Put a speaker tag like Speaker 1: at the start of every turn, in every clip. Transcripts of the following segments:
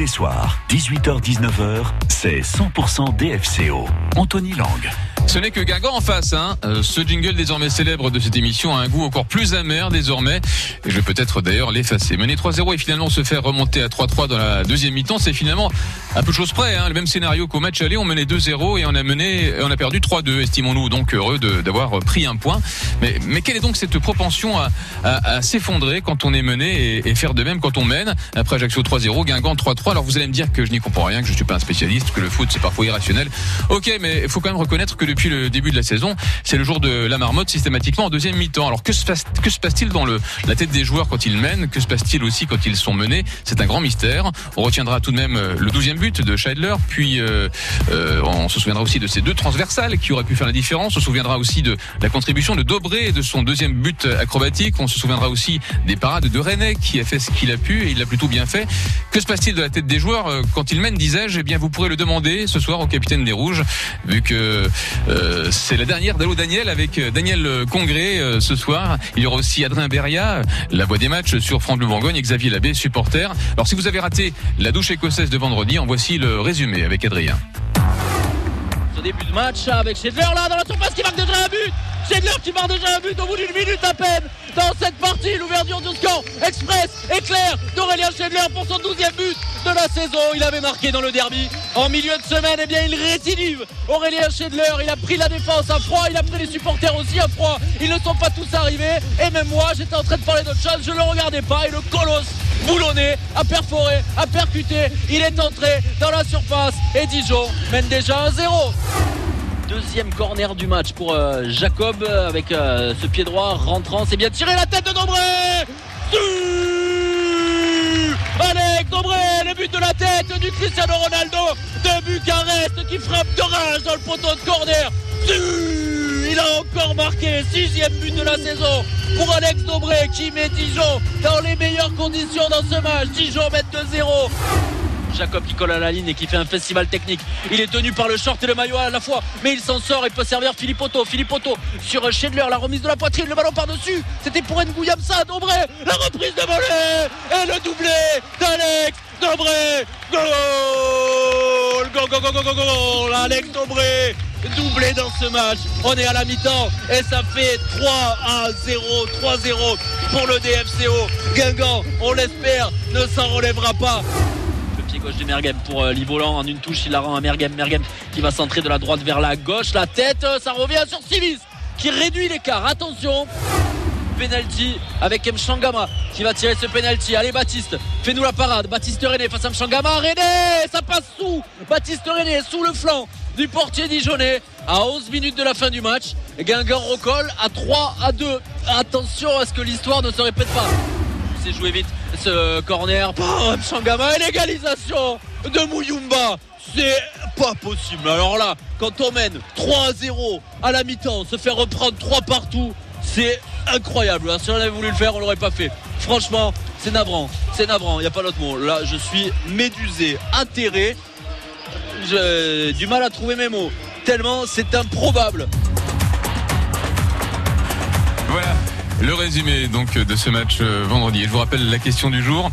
Speaker 1: les soirs, 18h-19h, c'est 100% DFCO. Anthony Lang.
Speaker 2: Ce n'est que Guingamp en face. Hein. Euh, ce jingle désormais célèbre de cette émission a un goût encore plus amer désormais. Et je vais peut-être d'ailleurs l'effacer. Mener 3-0 et finalement se faire remonter à 3-3 dans la deuxième mi-temps, c'est finalement un peu chose près. Hein. Le même scénario qu'au match aller, on menait 2-0 et on a mené, on a perdu 3-2. Estimons-nous donc heureux d'avoir pris un point. Mais, mais quelle est donc cette propension à, à, s'effondrer quand on est mené et, faire de même quand on mène? Après Ajaccio 3-0, Guingamp 3-3. Alors vous allez me dire que je n'y comprends rien, que je suis pas un spécialiste, que le foot c'est parfois irrationnel. Ok, mais il faut quand même reconnaître que depuis le début de la saison, c'est le jour de la marmotte systématiquement en deuxième mi-temps. Alors que se passe que se passe-t-il dans le la tête des joueurs quand ils mènent? Que se passe-t-il aussi quand ils sont menés? C'est un grand mystère. On retiendra tout de même euh, le douzième but de Scheidler, puis euh, euh, on se souviendra aussi de ces deux transversales qui auraient pu faire la différence. On se souviendra aussi de la contribution de Dobré et de son deuxième but acrobatique. On se souviendra aussi des parades de René qui a fait ce qu'il a pu et il l'a plutôt bien fait. Que se passe-t-il de la tête des joueurs quand ils mènent, disais-je? Eh bien, vous pourrez le demander ce soir au capitaine des Rouges, vu que euh, c'est la dernière d'Allo Daniel avec euh, Daniel Congré euh, ce soir. Il y aura aussi Adrien Beria, la voix des matchs sur France Bleu Bourgogne, et Xavier Labbé, supporter. Alors si vous avez raté la douche écossaise de vendredi, en voici le résumé avec Adrien.
Speaker 3: Ce début de match avec Schedler là dans la surface qui marque déjà un but Schedler qui marque déjà un but au bout d'une minute à peine dans cette partie. L'ouverture du score express, éclair d'Aurélien Schedler pour son 12e but de la saison. Il avait marqué dans le derby en milieu de semaine. Et eh bien, il récidive. Aurélien Schedler, il a pris la défense à froid. Il a pris les supporters aussi à froid. Ils ne sont pas tous arrivés. Et même moi, j'étais en train de parler d'autre chose. Je ne le regardais pas. Et le colosse boulonné, a perforé, a percuté. Il est entré dans la surface. Et Dijon mène déjà un 0 deuxième corner du match pour euh, Jacob avec euh, ce pied droit rentrant. C'est bien tiré la tête de Dombré Alex Dombré, le but de la tête du Cristiano Ronaldo de Bucarest qui frappe de rage dans le poteau de corner. Il a encore marqué sixième but de la saison pour Alex Dombré qui met Dijon dans les meilleures conditions dans ce match. Dijon met 2-0. Jacob qui colle à la ligne et qui fait un festival technique. Il est tenu par le short et le maillot à la fois, mais il s'en sort et peut servir Philippe Otto. Philippe Otto sur Schindler, la remise de la poitrine, le ballon par-dessus. C'était pour Nguyamsa, Dobré, la reprise de volée et le doublé d'Alex Dobré. Goal Goal, goal, goal, goal, goal Alex Dobré doublé dans ce match. On est à la mi-temps. Et ça fait 3 à 0, 3-0 pour le DFCO. Guingamp, on l'espère, ne s'en relèvera pas. Gauche de Mergem pour euh, Livolan. En une touche il la rend à Mergem. Mergem qui va centrer de la droite vers la gauche. La tête euh, ça revient sur Sivis qui réduit l'écart. Attention. Penalty avec Mchangama qui va tirer ce penalty. Allez Baptiste fais-nous la parade. Baptiste René face à Mchangama René ça passe sous. Baptiste René sous le flanc du portier dijonnais à 11 minutes de la fin du match Guingamp recolle à 3 à 2 attention à ce que l'histoire ne se répète pas c'est joué vite ce corner. Bam, Sangama, l'égalisation de Mouyumba. C'est pas possible. Alors là, quand on mène 3 à 0 à la mi-temps, se faire reprendre 3 partout, c'est incroyable. Si on avait voulu le faire, on l'aurait pas fait. Franchement, c'est navrant. C'est navrant, il n'y a pas d'autre mot. Là, je suis médusé, atterré. J'ai du mal à trouver mes mots. Tellement c'est improbable.
Speaker 2: Voilà. Le résumé donc de ce match euh, vendredi. je vous rappelle la question du jour.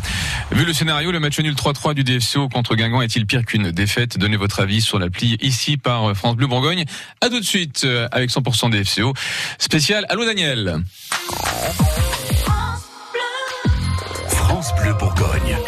Speaker 2: Vu le scénario, le match nul 3-3 du DFCO contre Guingamp est-il pire qu'une défaite? Donnez votre avis sur l'appli ici par France Bleu Bourgogne. À tout de suite euh, avec 100% DFCO spécial. Allô Daniel.
Speaker 1: France Bleu Bourgogne.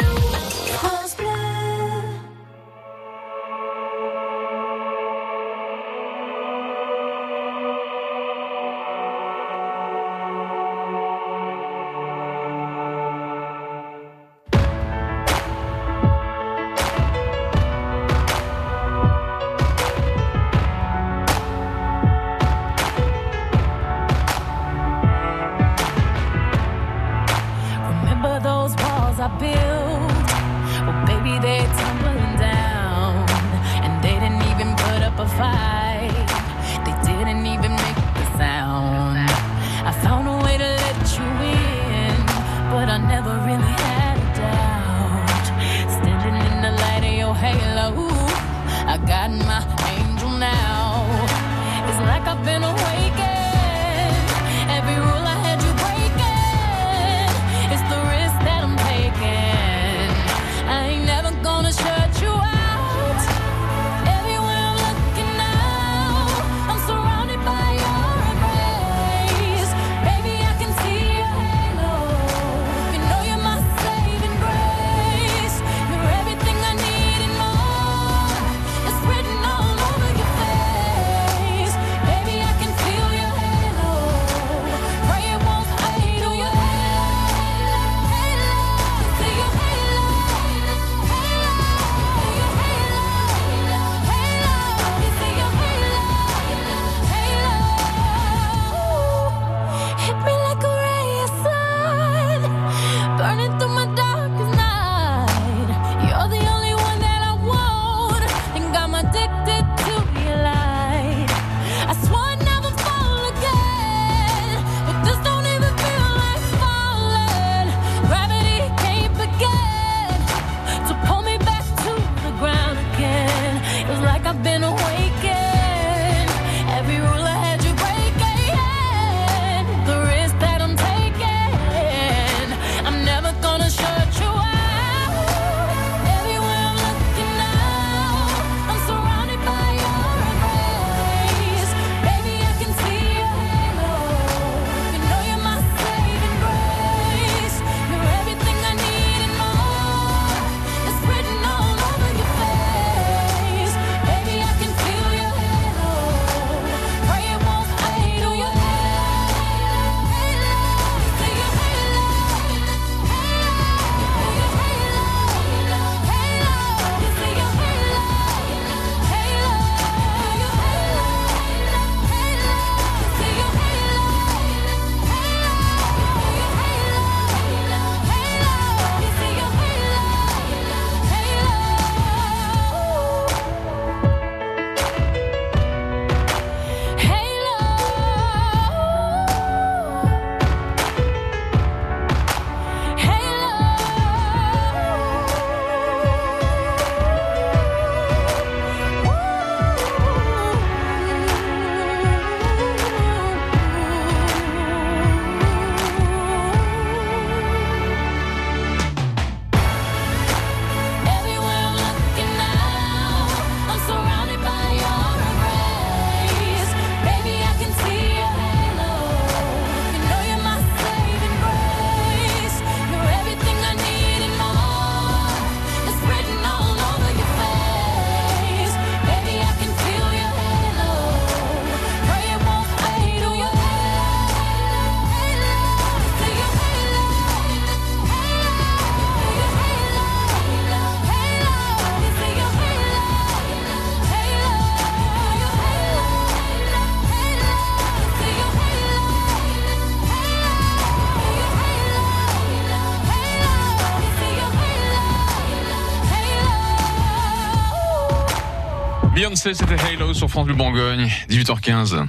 Speaker 2: Beyoncé, c'était Halo sur France Bleu Bourgogne, 18h15.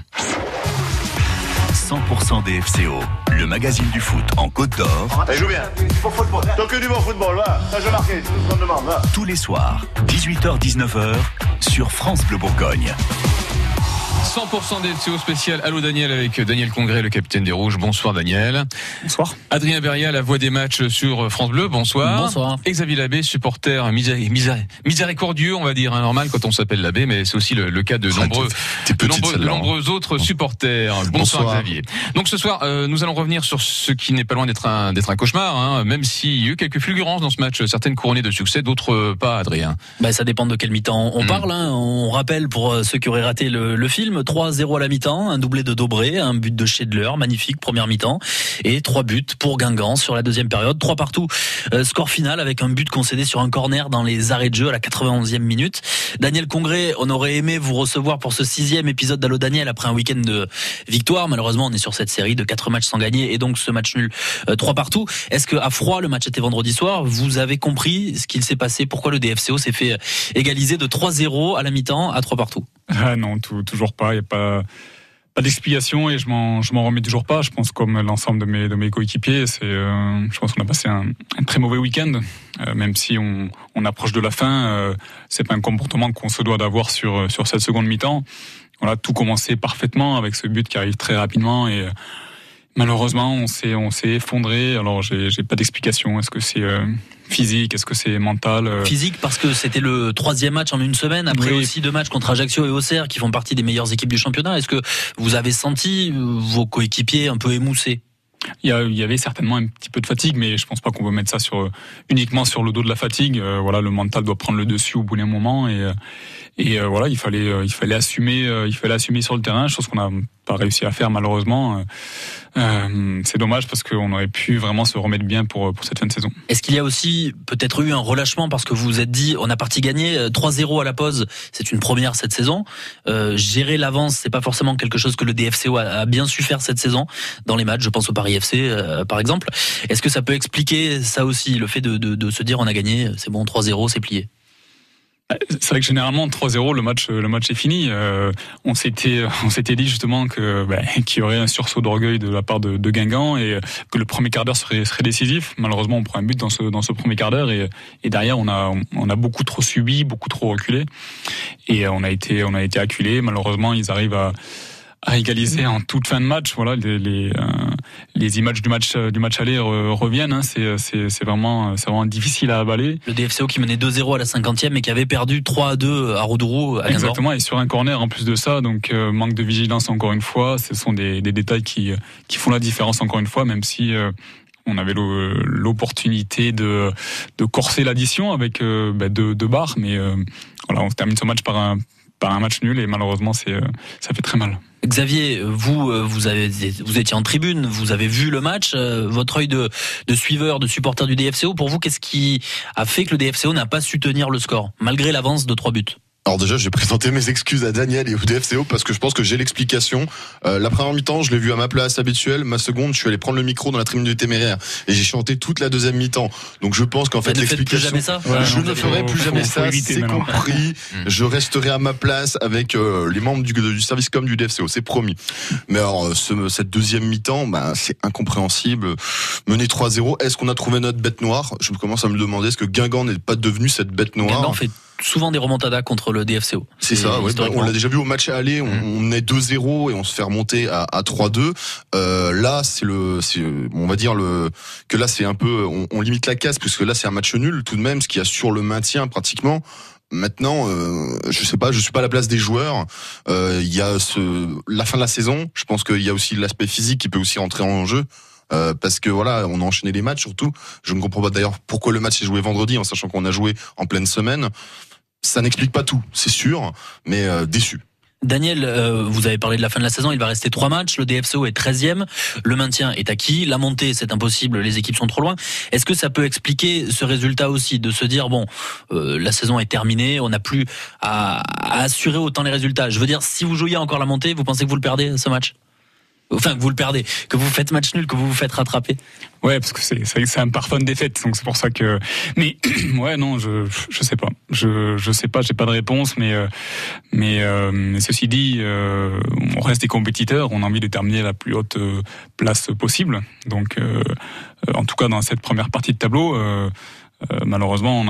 Speaker 1: 100% DFCO, le magazine du foot en Côte d'Or.
Speaker 4: Elle joue bien. Pour football. Tant que du bon football, là. Ça, je marqué. Tout ce qu'on demande, là.
Speaker 1: Tous les soirs, 18h-19h, sur France Bleu Bourgogne.
Speaker 2: 100% DFCO spécial. Allô Daniel avec Daniel Congré, le capitaine des Rouges. Bonsoir Daniel.
Speaker 5: Bonsoir.
Speaker 2: Adrien Beria, la voix des matchs sur France Bleu. Bonsoir.
Speaker 5: Bonsoir.
Speaker 2: Et Xavier Labbé, supporter misé- misé- miséricordieux, on va dire, hein, normal quand on s'appelle Labbé, mais c'est aussi le, le cas de
Speaker 6: Ah,
Speaker 2: nombreux,
Speaker 6: hein.
Speaker 2: nombreux autres supporters. Bonsoir,
Speaker 6: Bonsoir.
Speaker 2: Xavier. Donc ce soir, euh, nous allons revenir sur ce qui n'est pas loin d'être un, d'être un cauchemar, hein, même s'il y a eu quelques fulgurances dans ce match, certaines couronnées de succès, d'autres euh, pas, Adrien.
Speaker 5: Bah, ça dépend de quel mi-temps on
Speaker 2: Mm.
Speaker 5: parle. hein. On rappelle pour euh, ceux qui auraient raté le, le film 3-0 à la mi-temps, un doublé de Dobré, un but de Schedler, magnifique première mi-temps, et trois buts pour Guingamp sur la deuxième période, trois partout. Euh, score final avec un but concédé sur un corner dans les arrêts de jeu à la 91e minute. Daniel Congré, on aurait aimé vous recevoir pour ce sixième épisode d'Allo Daniel après un week-end de victoire. Malheureusement, on est sur cette série de quatre matchs sans gagner et donc ce match nul euh, trois partout. Est-ce que à froid, le match était vendredi soir, vous avez compris ce qu'il s'est passé, pourquoi le DFCO s'est fait égaliser de 3-0 à la mi-temps à 3 partout?
Speaker 7: Ah non, tout- toujours pas. Il n'y a pas, pas d'explication et je m'en, je m'en remets toujours pas. Je pense comme l'ensemble de mes, de mes coéquipiers, c'est, euh, je pense qu'on a passé un, un très mauvais week-end. Euh, même si on, on approche de la fin, euh, c'est pas un comportement qu'on se doit d'avoir sur, sur cette seconde mi-temps. Voilà, tout commençait parfaitement avec ce but qui arrive très rapidement et malheureusement on s'est, on s'est effondré. Alors j'ai, j'ai pas d'explication. Est-ce que c'est euh, physique? Est-ce que c'est mental? Euh,
Speaker 5: Physique parce que c'était le troisième match en une semaine, après
Speaker 7: Oui.
Speaker 5: aussi deux matchs contre Ajaccio et Auxerre qui font partie des meilleures équipes du championnat. Est-ce que vous avez senti euh, vos coéquipiers un peu émoussés?
Speaker 7: Il y, avait certainement un petit peu de fatigue, mais je pense pas qu'on peut mettre ça sur uniquement sur le dos de la fatigue. Euh, voilà, le mental doit prendre le dessus au bout d'un moment et euh, et euh, voilà, il fallait euh, il fallait assumer euh, il fallait assumer sur le terrain, chose qu'on n'a pas réussi à faire malheureusement. Euh, c'est dommage parce qu'on aurait pu vraiment se remettre bien pour pour cette fin de saison.
Speaker 5: Est-ce qu'il y a aussi peut-être eu un relâchement parce que vous vous êtes dit on a parti gagner euh, 3-0 à la pause, c'est une première cette saison. Gérer l'avance, c'est pas forcément quelque chose que le DFCO a, bien su faire cette saison dans les matchs. Je pense au Paris FC par exemple. Est-ce que ça peut expliquer ça aussi, le fait de se dire on a gagné, c'est bon 3-0, c'est plié?
Speaker 7: C'est vrai que généralement 3-0 le match le match est fini. Euh, on s'était on s'était dit justement que bah, qu'il y aurait un sursaut d'orgueil de la part de, de Guingamp et que le premier quart d'heure serait serait décisif. Malheureusement, on prend un but dans ce dans ce premier quart d'heure et et derrière on a on a beaucoup trop subi, beaucoup trop reculé et on a été on a été acculé. Malheureusement, ils arrivent à à égaliser en toute fin de match. Voilà, les les, euh, les images du match du match aller re- reviennent. Hein. C'est c'est c'est vraiment c'est vraiment difficile à avaler.
Speaker 5: Le DFCO qui menait 2-0 à la 50e et qui avait perdu 3-2 à Roudourou à.
Speaker 7: Exactement, et sur un corner en plus de ça, donc euh, manque de vigilance encore une fois. Ce sont des, des détails qui, qui font la différence encore une fois, même si euh, on avait l'o- l'opportunité de, de corser l'addition avec euh, bah, deux, deux barres, mais euh, voilà, on termine ce match par un, un match nul et malheureusement euh, ça fait très mal.
Speaker 5: Xavier, vous, euh, vous avez, vous étiez en tribune, vous avez vu le match. euh, Votre œil de, de suiveur, de supporter du DFCO, pour vous, qu'est-ce qui a fait que le DFCO n'a pas su tenir le score malgré l'avance de trois buts?
Speaker 6: Alors déjà, j'ai présenté mes excuses à Daniel et au DFCO parce que je pense que j'ai l'explication. Euh, la première mi-temps, je l'ai vu à ma place habituelle. Ma seconde, je suis allé prendre le micro dans la tribune du Téméraire et j'ai chanté toute la deuxième mi-temps. Donc je pense qu'en fait
Speaker 5: ne faites plus
Speaker 6: l'explication.
Speaker 5: jamais ça
Speaker 7: Ouais,
Speaker 6: je ne ferai plus jamais ça, c'est compris.
Speaker 2: Mm.
Speaker 6: Je resterai à ma place avec euh, les membres du, du service com du DFCO, c'est promis. Mais alors, euh, ce- cette deuxième mi-temps, bah, c'est incompréhensible. Mener 3-0, est-ce qu'on a trouvé notre bête noire? Je commence à me demander, est-ce que Guingamp n'est pas devenu cette bête noire?
Speaker 5: Fait souvent des remontadas contre le DFCO.
Speaker 6: C'est ça, ouais.
Speaker 5: historiquement.
Speaker 6: on l'a déjà vu au match aller, on,
Speaker 2: Mm.
Speaker 6: on est 2-0 et on se fait remonter à, à 3-2. Euh, là, c'est le, on va dire le, que là c'est un peu, on, on limite la casse puisque là c'est un match nul tout de même, ce qui assure le maintien pratiquement. Maintenant, euh, je sais pas, je suis pas à la place des joueurs. Euh, Il y a ce, la fin de la saison. Je pense qu'il y a aussi l'aspect physique qui peut aussi rentrer en jeu. Euh, parce que voilà, on a enchaîné les matchs surtout. Je ne comprends pas d'ailleurs pourquoi le match est joué vendredi, en sachant qu'on a joué en pleine semaine. Ça n'explique pas tout, c'est sûr, mais euh, déçu.
Speaker 5: Daniel, euh, vous avez parlé de la fin de la saison, il va rester trois matchs, le DFCO est 13e, le maintien est acquis, la montée c'est impossible, les équipes sont trop loin. Est-ce que ça peut expliquer ce résultat aussi, de se dire, bon, euh, la saison est terminée, on n'a plus à, à assurer autant les résultats? Je veux dire, si vous jouiez encore la montée, vous pensez que vous le perdez ce match? Enfin que vous le perdez, que vous faites match nul, que vous vous faites rattraper.
Speaker 7: Ouais, parce que c'est c'est un parfum de défaite, donc c'est pour ça que. Mais ouais, non, je je sais pas, je je sais pas, j'ai pas de réponse, mais euh, mais euh, ceci dit, euh, on reste des compétiteurs, on a envie de terminer la plus haute place possible, donc en tout cas dans cette première partie de tableau. Malheureusement, on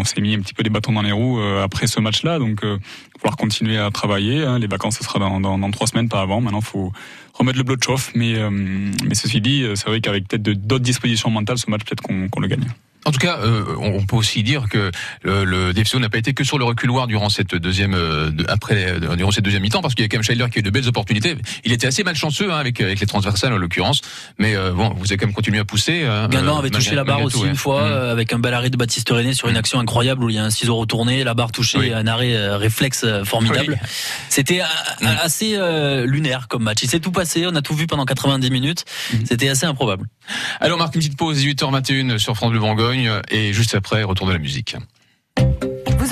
Speaker 7: on s'est mis un petit peu des bâtons dans les roues après ce match-là, donc euh, falloir continuer à travailler. hein. Les vacances, ce sera dans, dans, dans trois semaines, pas avant. Maintenant, faut remettre le bloc de chauffe. Mais, euh, mais ceci dit, euh, c'est vrai qu'avec peut-être d'autres dispositions mentales, ce match, peut-être qu'on qu'on le gagne.
Speaker 2: En tout cas, euh, on peut aussi dire que le, le DFCO n'a pas été que sur le reculoir durant cette deuxième, euh, après, euh, durant cette deuxième mi-temps, parce qu'il y a quand même Scheidler qui a eu de belles opportunités. Il était assez malchanceux hein, avec avec les transversales en l'occurrence, mais euh, bon, vous avez quand même continué à pousser. hein,
Speaker 5: Guingamp avait touché la barre aussi
Speaker 2: ouais.
Speaker 5: une fois
Speaker 2: Mm.
Speaker 5: euh, avec un bel arrêt de Baptiste René sur une
Speaker 2: Mm.
Speaker 5: action incroyable où il y a un ciseau retourné, la barre touchée,
Speaker 2: Oui.
Speaker 5: un arrêt réflexe formidable.
Speaker 2: Oui.
Speaker 5: C'était euh,
Speaker 2: Mm.
Speaker 5: assez lunaire comme match. Il s'est tout passé, on a tout vu pendant 90 minutes.
Speaker 2: Mm.
Speaker 5: C'était assez improbable.
Speaker 2: Alors, on marque une petite pause, 18h21 sur France Bleu Bourgogne, et juste après, retour de la musique.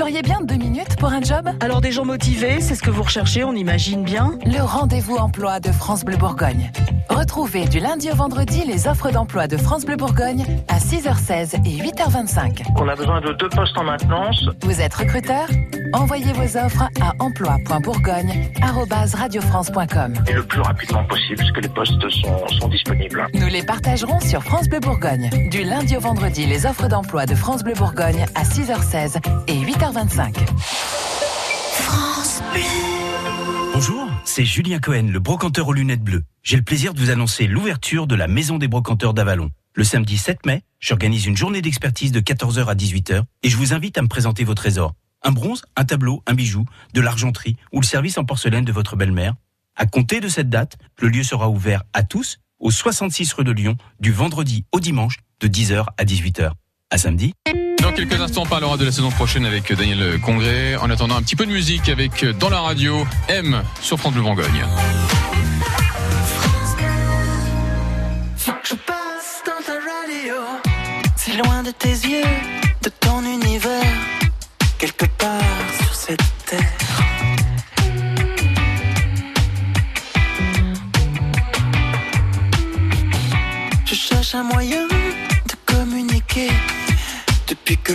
Speaker 8: Vous auriez bien deux minutes pour un job
Speaker 9: Alors des gens motivés, c'est ce que vous recherchez, on imagine bien.
Speaker 8: Le rendez-vous emploi de France Bleu Bourgogne. Retrouvez du lundi au vendredi les offres d'emploi de France Bleu Bourgogne à 6h16 et 8h25.
Speaker 10: On a besoin de deux postes en maintenance.
Speaker 8: Vous êtes recruteur Envoyez vos offres à emploi.bourgogne@radiofrance.com.
Speaker 10: Et le plus rapidement possible, parce que les postes sont, sont disponibles.
Speaker 8: Nous les partagerons sur France Bleu Bourgogne. Du lundi au vendredi, les offres d'emploi de France Bleu Bourgogne à 6h16 et 8h25.
Speaker 11: Bonjour, c'est Julien Cohen, le brocanteur aux lunettes bleues. J'ai le plaisir de vous annoncer l'ouverture de la Maison des brocanteurs d'Avalon. Le samedi 7 mai, j'organise une journée d'expertise de 14h à 18h et je vous invite à me présenter vos trésors. Un bronze, un tableau, un bijou, de l'argenterie ou le service en porcelaine de votre belle-mère. À compter de cette date, le lieu sera ouvert à tous au 66 rue de Lyon du vendredi au dimanche de 10h à 18h. À samedi.
Speaker 2: Dans quelques instants, on parlera de la saison prochaine avec Daniel Congrès. En attendant, un petit peu de musique avec Dans la radio, M sur France Bleu Bourgogne.
Speaker 12: C'est loin de tes yeux, de ton univers, quelque part sur cette terre. Je cherche un moyen de communiquer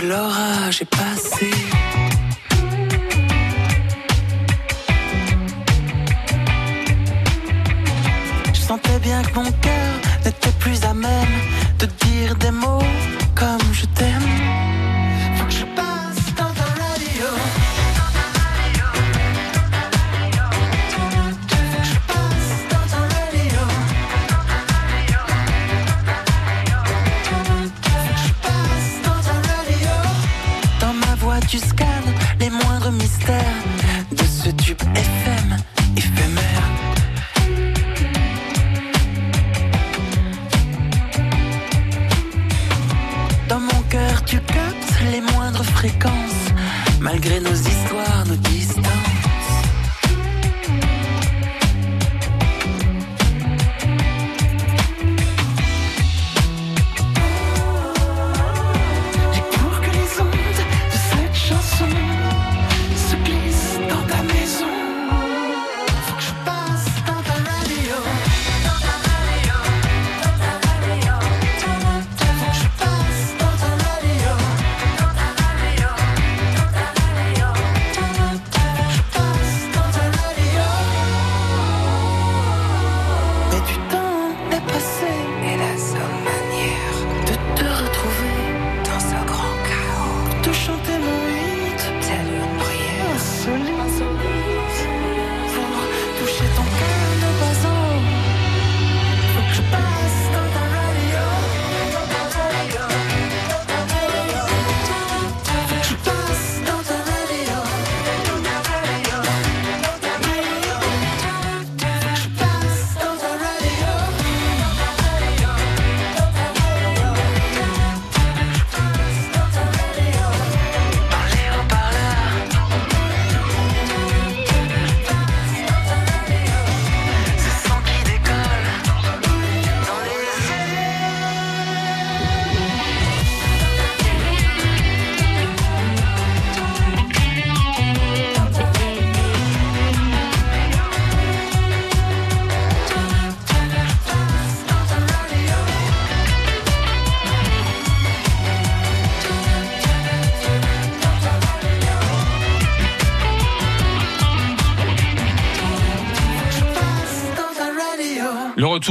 Speaker 12: l'orage est passé. Je sentais bien que mon cœur n'était plus à même de dire des mots comme je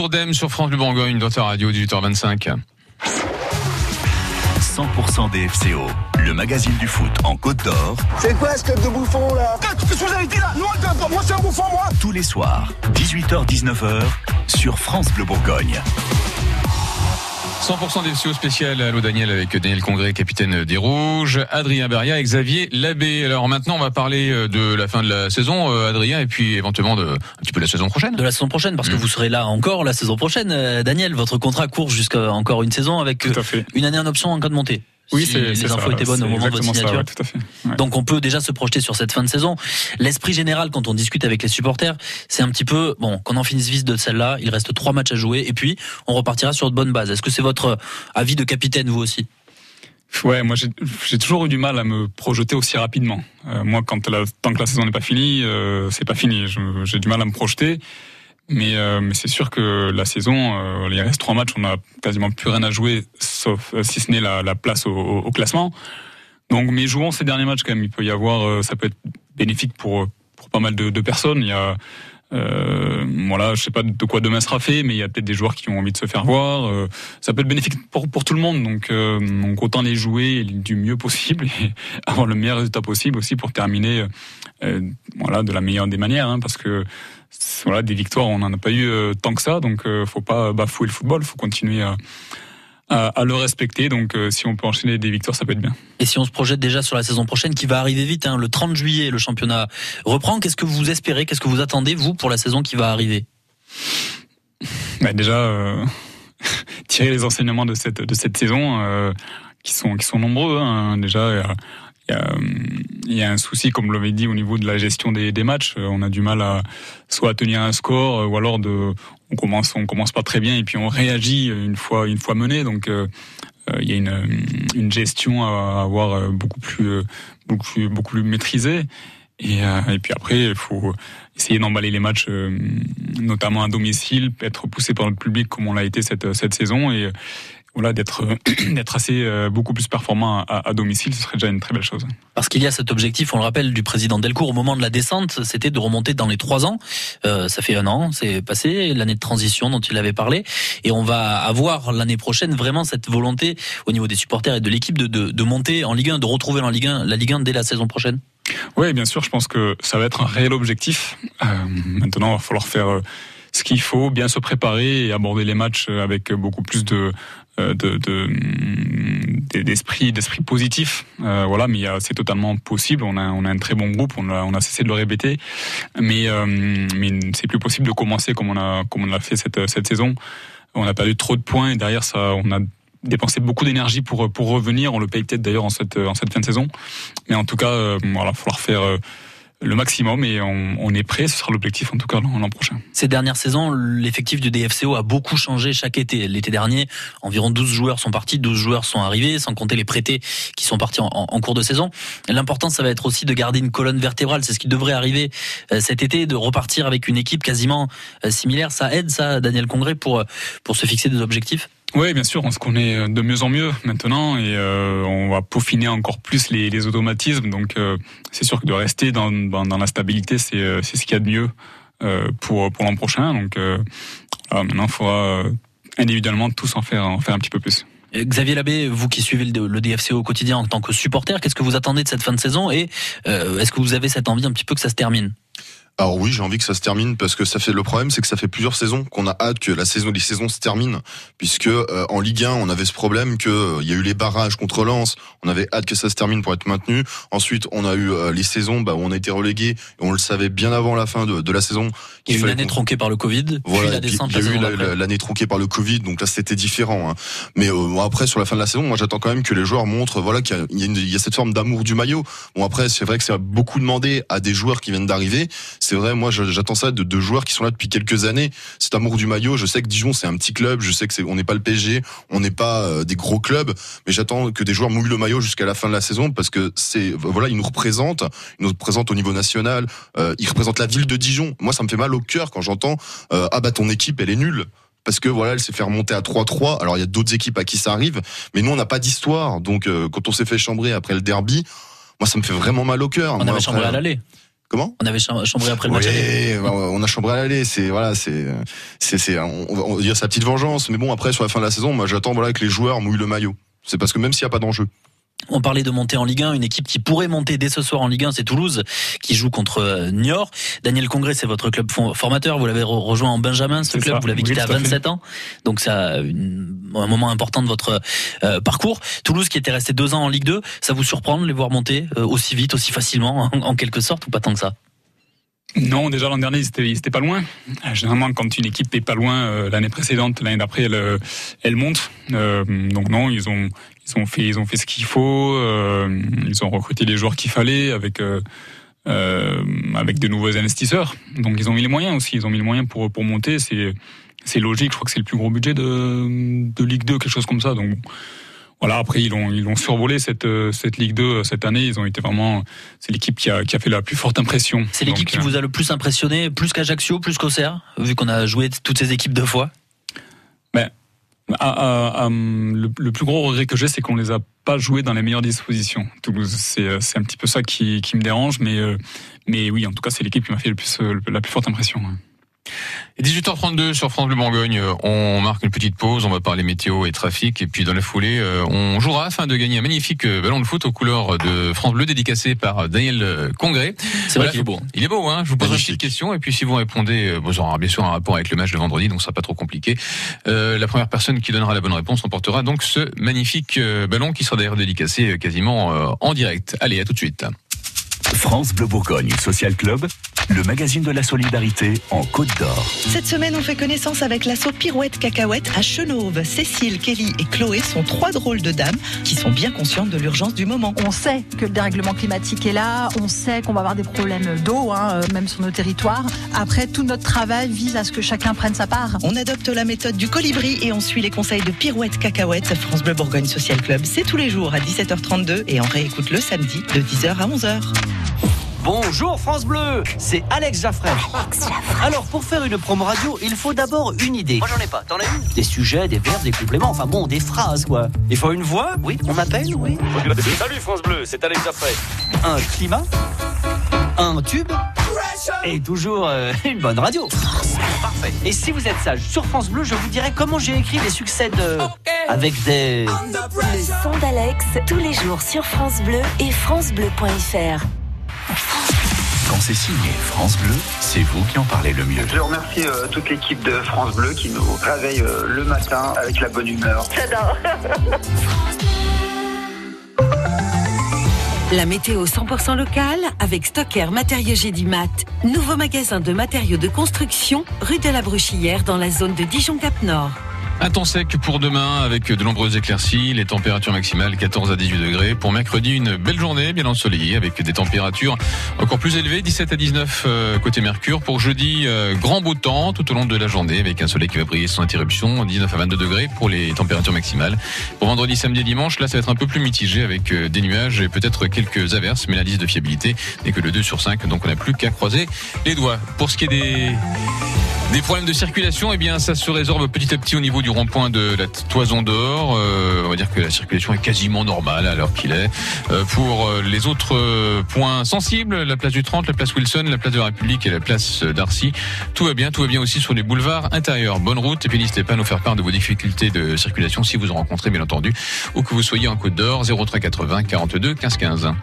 Speaker 2: d'Em sur France Bleu Bourgogne dans ta radio 18h25.
Speaker 1: 100% DFCO, le magazine du foot en Côte d'Or,
Speaker 12: C'est quoi ce club de bouffon là? Qu'est-ce que vous avez dit là? Non, moi c'est un bouffon moi
Speaker 1: tous les soirs, 18h-19h, sur France Bleu Bourgogne.
Speaker 2: 100% DFCO spécial à l'eau Daniel avec Daniel Congré, capitaine des Rouges, Adrien Beria et Xavier Labbé. Alors maintenant, on va parler euh, de la fin de la saison, euh, Adrien, et puis éventuellement de un petit peu de la saison prochaine.
Speaker 5: De la saison prochaine,
Speaker 2: Mm.
Speaker 5: parce que vous serez là encore la saison prochaine. Euh, Daniel, votre contrat court jusqu'à encore une saison avec une année en option en cas de montée.
Speaker 7: Oui,
Speaker 5: Si les infos
Speaker 7: ça,
Speaker 5: étaient bonnes au moment de votre
Speaker 7: ça,
Speaker 5: signature.
Speaker 7: ouais. Ouais.
Speaker 5: Donc on peut déjà se projeter sur cette fin de saison. L'esprit général quand on discute avec les supporters, c'est un petit peu bon qu'on en finisse vite de celle-là. Il reste trois matchs à jouer et puis on repartira sur de bonnes bases. Est-ce que c'est votre avis de capitaine vous aussi?
Speaker 7: Ouais, moi j'ai toujours eu du mal à me projeter aussi rapidement. Euh, moi, quand la, tant que la saison n'est pas finie, euh, c'est pas fini. J'ai du mal à me projeter. Mais, euh, mais c'est sûr que la saison, euh, il reste trois matchs, on a quasiment plus rien à jouer, sauf euh, si ce n'est la, la place au, au- classement. Donc, mais jouons ces derniers matchs quand même. Il peut y avoir, euh, ça peut être bénéfique pour pour pas mal de, de personnes. Il y a euh, voilà, je sais pas de quoi demain sera fait, mais il y a peut-être des joueurs qui ont envie de se faire voir. Ça peut être bénéfique pour, pour tout le monde, donc, donc autant les jouer du mieux possible et avoir le meilleur résultat possible aussi pour terminer voilà de la meilleure des manières, hein, parce que voilà des victoires on n'en a pas eu euh, tant que ça, donc euh, faut pas bafouer le football, faut continuer à, à, à le respecter. Donc euh, si on peut enchaîner des victoires, ça peut être bien.
Speaker 5: Et si on se projette déjà sur la saison prochaine qui va arriver vite, hein, le 30 juillet, le championnat reprend. Qu'est-ce que vous espérez Qu'est-ce que vous attendez vous pour la saison qui va arriver?
Speaker 7: Bah, déjà euh, tirer les enseignements de cette de cette saison euh, qui sont qui sont nombreux. Hein. Déjà, il y a, il y, a, un souci, comme vous dit, au niveau de la gestion des, des matchs. Euh, On a du mal à soit à tenir un score, euh, ou alors de on commence on commence pas très bien et puis on réagit une fois une fois mené. Donc euh, euh, il y a une, une gestion à avoir euh, beaucoup plus euh, beaucoup plus, beaucoup plus maîtrisée. Et, euh, puis après, il faut essayer d'emballer les matchs, euh, notamment à domicile, être poussé par notre public comme on l'a été cette, cette saison, euh, voilà d'être d'être assez euh, beaucoup plus performant à, à domicile, ce serait déjà une très belle chose.
Speaker 5: Parce qu'il y a cet objectif, on le rappelle, du président Delcourt au moment de la descente, c'était de remonter dans les trois ans. Euh, ça fait un an, c'est passé, l'année de transition dont il avait parlé. Et on va avoir l'année prochaine vraiment cette volonté au niveau des supporters et de l'équipe de, de, de monter en Ligue 1, de retrouver en Ligue 1, la Ligue 1 dès la saison prochaine.
Speaker 7: Oui, bien sûr, je pense que ça va être un réel objectif. Euh, maintenant, il va falloir faire ce qu'il faut, bien se préparer et aborder les matchs avec beaucoup plus de euh, de de- d'esprit d'esprit positif. Euh, voilà mais c'est totalement possible. On a on a un très bon groupe. On a on a cessé de le répéter. Mais euh, mais c'est plus possible de commencer comme on a comme on l'a fait cette cette saison. On a perdu trop de points et derrière ça on a dépensé beaucoup d'énergie pour pour revenir. On le paye peut-être d'ailleurs en cette en cette fin de saison. Mais en tout cas euh, voilà falloir faire euh, le maximum et on, on est prêt ce sera l'objectif en tout cas l'an prochain
Speaker 5: Ces dernières saisons, l'effectif du DFCO a beaucoup changé chaque été. L'été dernier, environ 12 joueurs sont partis, 12 joueurs sont arrivés, sans compter les prêtés qui sont partis en, en- en cours de saison. L'important, ça va être aussi de garder une colonne vertébrale. C'est ce qui devrait arriver euh, cet été, de repartir avec une équipe quasiment euh, similaire. Ça aide, ça, Daniel Congré, pour, euh, pour se fixer des objectifs?
Speaker 7: Oui, bien sûr, on se connaît de mieux en mieux maintenant et euh, on va peaufiner encore plus les, automatismes. Donc, euh, c'est sûr que de rester dans, dans, dans la stabilité, c'est euh, ce qu'il y a de mieux pour, pour l'an prochain. Donc, maintenant, il faudra individuellement tous en faire, en faire un petit peu plus.
Speaker 5: Xavier Labbé, vous qui suivez le, DFCO au quotidien en tant que supporter, qu'est-ce que vous attendez de cette fin de saison et est-ce que vous avez cette envie un petit peu que ça se termine?
Speaker 6: Alors oui, j'ai envie que ça se termine parce que ça fait le problème, c'est que ça fait plusieurs saisons qu'on a hâte que la saison, les saisons se terminent, puisque euh, en Ligue 1, on avait ce problème que euh, il y a eu les barrages contre Lens, on avait hâte que ça se termine pour être maintenu. Ensuite, on a eu euh, les saisons bah, où on a été relégué, et on le savait bien avant la fin de, de la saison.
Speaker 5: Il y a eu une année tronquée par le Covid,
Speaker 6: Voilà,
Speaker 5: puis
Speaker 6: puis, il y a eu
Speaker 5: saison
Speaker 6: la- l'année tronquée par le Covid, donc là c'était différent. hein. Mais euh, bon, après sur la fin de la saison, moi j'attends quand même que les joueurs montrent voilà qu'il y y a cette forme d'amour du maillot. Bon après c'est vrai que c'est beaucoup demandé à des joueurs qui viennent d'arriver. C'est vrai, moi j'attends ça de, de joueurs qui sont là depuis quelques années. Cet amour du maillot, je sais que Dijon c'est un petit club, je sais que c'est on n'est pas le PSG, on n'est pas euh, des gros clubs, mais j'attends que des joueurs mouillent le maillot jusqu'à la fin de la saison parce que c'est voilà ils nous représentent, ils nous représentent au niveau national, euh, ils représentent la ville de Dijon. Moi ça me fait mal au cœur quand j'entends euh, ah bah ton équipe elle est nulle parce que voilà, elle s'est fait remonter à 3-3. Alors il y a d'autres équipes à qui ça arrive, mais nous on n'a pas d'histoire. Donc euh, quand on s'est fait chambrer après le derby, moi ça me fait vraiment mal au cœur.
Speaker 5: On
Speaker 6: Moi,
Speaker 5: avait
Speaker 6: après,
Speaker 5: chambré à l'aller.
Speaker 6: Comment
Speaker 5: On avait cham- chambré après le match.
Speaker 6: Ouais, bah, on a chambré à l'aller. C'est voilà, c'est c'est c'est on, on va dire sa petite vengeance. Mais bon, après sur la fin de la saison, moi j'attends voilà que les joueurs mouillent le maillot. C'est parce que même s'il n'y a pas d'enjeu.
Speaker 5: On parlait de monter en Ligue 1, une équipe qui pourrait monter dès ce soir en Ligue 1, c'est Toulouse qui joue contre euh, Niort. Daniel Congrès, c'est votre club formateur, vous l'avez re- rejoint en Benjamin, ce club,
Speaker 7: ça.
Speaker 5: vous l'avez
Speaker 7: Oui,
Speaker 5: quitté à
Speaker 7: tout à fait.
Speaker 5: 27 ans, donc ça un moment important de votre euh, parcours. Toulouse qui était resté deux ans en Ligue 2, ça vous surprend de les voir monter euh, aussi vite, aussi facilement, en, en quelque sorte, ou pas tant que ça?
Speaker 7: Non, déjà l'an dernier, étaient pas loin. Généralement, quand une équipe est pas loin euh, l'année précédente, l'année d'après, elle, elle monte. Euh, donc non, ils ont, ils ont fait, ils ont fait ce qu'il faut. euh, ils ont recruté les joueurs qu'il fallait avec. euh, euh, avec de nouveaux investisseurs. Donc ils ont mis les moyens aussi, ils ont mis les moyens pour pour monter. C'est c'est logique. Je crois que c'est le plus gros budget de de Ligue 2, quelque chose comme ça. Donc voilà. Après ils ont ils ont survolé cette euh, cette Ligue 2 cette année. Ils ont été vraiment c'est l'équipe qui a qui a fait la plus forte impression.
Speaker 5: C'est l'équipe qui vous a le plus impressionné, plus qu'Ajaccio, plus qu'Auxerre, vu qu'on a joué toutes ces équipes deux fois?
Speaker 7: À- à- à, le, le plus gros regret que j'ai, c'est qu'on les a pas joués dans les meilleures dispositions. Euh, c'est un petit peu ça qui, me dérange, mais euh, mais oui, en tout cas, c'est l'équipe qui m'a fait euh, la plus forte impression. Ouais.
Speaker 2: Et 18h32 sur France Bleu Bourgogne, euh, on marque une petite pause, on va parler météo et trafic, et puis dans la foulée, euh, on jouera afin de gagner un magnifique euh, ballon de foot aux couleurs de France Bleu dédicacé par Daniel Congré.
Speaker 5: C'est vrai qu'il est beau.
Speaker 2: Il est beau, hein Je vous pose une petite question, et puis si vous répondez, ça aura bien sûr un rapport avec le match de vendredi, donc ça sera pas trop compliqué. Euh, la première personne qui donnera la bonne réponse emportera donc ce magnifique ballon qui sera d'ailleurs dédicacé quasiment en direct. Allez, à tout de suite.
Speaker 1: France Bleu Bourgogne Social Club, le magazine de la solidarité en Côte d'Or.
Speaker 13: Cette semaine, on fait connaissance avec l'assaut Pirouette Cacahuète à Chenauve. Cécile, Kelly et Chloé sont trois drôles de dames qui sont bien conscientes de l'urgence du moment.
Speaker 14: On sait que le dérèglement climatique est là, on sait qu'on va avoir des problèmes d'eau, hein, euh, même sur nos territoires. Après, tout notre travail vise à ce que chacun prenne sa part.
Speaker 13: On adopte la méthode du colibri et on suit les conseils de Pirouette Cacahuète. France Bleu Bourgogne Social Club, c'est tous les jours à 17h32 et on réécoute le samedi de 10h à 11h.
Speaker 15: Bonjour France Bleu, c'est Alex Jaffray. Alors pour faire une promo radio, il faut d'abord une idée. Moi j'en ai pas, t'en as une Des sujets, des verbes, des compléments, enfin bon, des phrases quoi. Il faut une voix Oui, on m'appelle Oui.
Speaker 16: Salut France Bleu, c'est Alex Jaffray.
Speaker 15: Un climat Un tube Et toujours euh, une bonne radio. Parfait. Et si vous êtes sage, sur France Bleu, je vous dirai comment j'ai écrit les succès de... Avec des...
Speaker 17: Le son d'Alex, tous les jours sur France Bleu et FranceBleu.fr.
Speaker 1: Quand c'est signé France Bleu, c'est vous qui en parlez le mieux.
Speaker 10: Je remercie euh, toute l'équipe de France Bleu qui nous réveille euh, le matin avec la bonne humeur.
Speaker 17: J'adore. La météo 100% locale avec Stocker Matériaux Gédimat. Nouveau magasin de matériaux de construction, rue de la Bruchillère dans la zone de Dijon-Cap Nord.
Speaker 2: Un temps sec pour demain avec de nombreuses éclaircies, les températures maximales 14 à 18 degrés. Pour mercredi, une belle journée bien ensoleillée avec des températures encore plus élevées, 17 à 19 euh, côté Mercure. Pour jeudi, euh, grand beau temps tout au long de la journée avec un soleil qui va briller sans interruption, 19 à 22 degrés pour les températures maximales. Pour vendredi, samedi et dimanche, là ça va être un peu plus mitigé avec euh, des nuages et peut-être quelques averses, mais l'indice de fiabilité n'est que de 2 sur 5, donc on n'a plus qu'à croiser les doigts. Pour ce qui est des des problèmes de circulation, eh bien, ça se résorbe petit à petit au niveau du rond-point de la Toison d'Or. Euh, on va dire que la circulation est quasiment normale à l'heure qu'il est. Euh, pour euh, les autres points sensibles, la place du 30, la place Wilson, la place de la République et la place d'Arcy, tout va bien. Tout va bien aussi sur les boulevards intérieurs. Bonne route et puis n'hésitez pas à nous faire part de vos difficultés de circulation si vous en rencontrez, bien entendu, ou que vous soyez en Côte d'Or, 0380 42 15 15.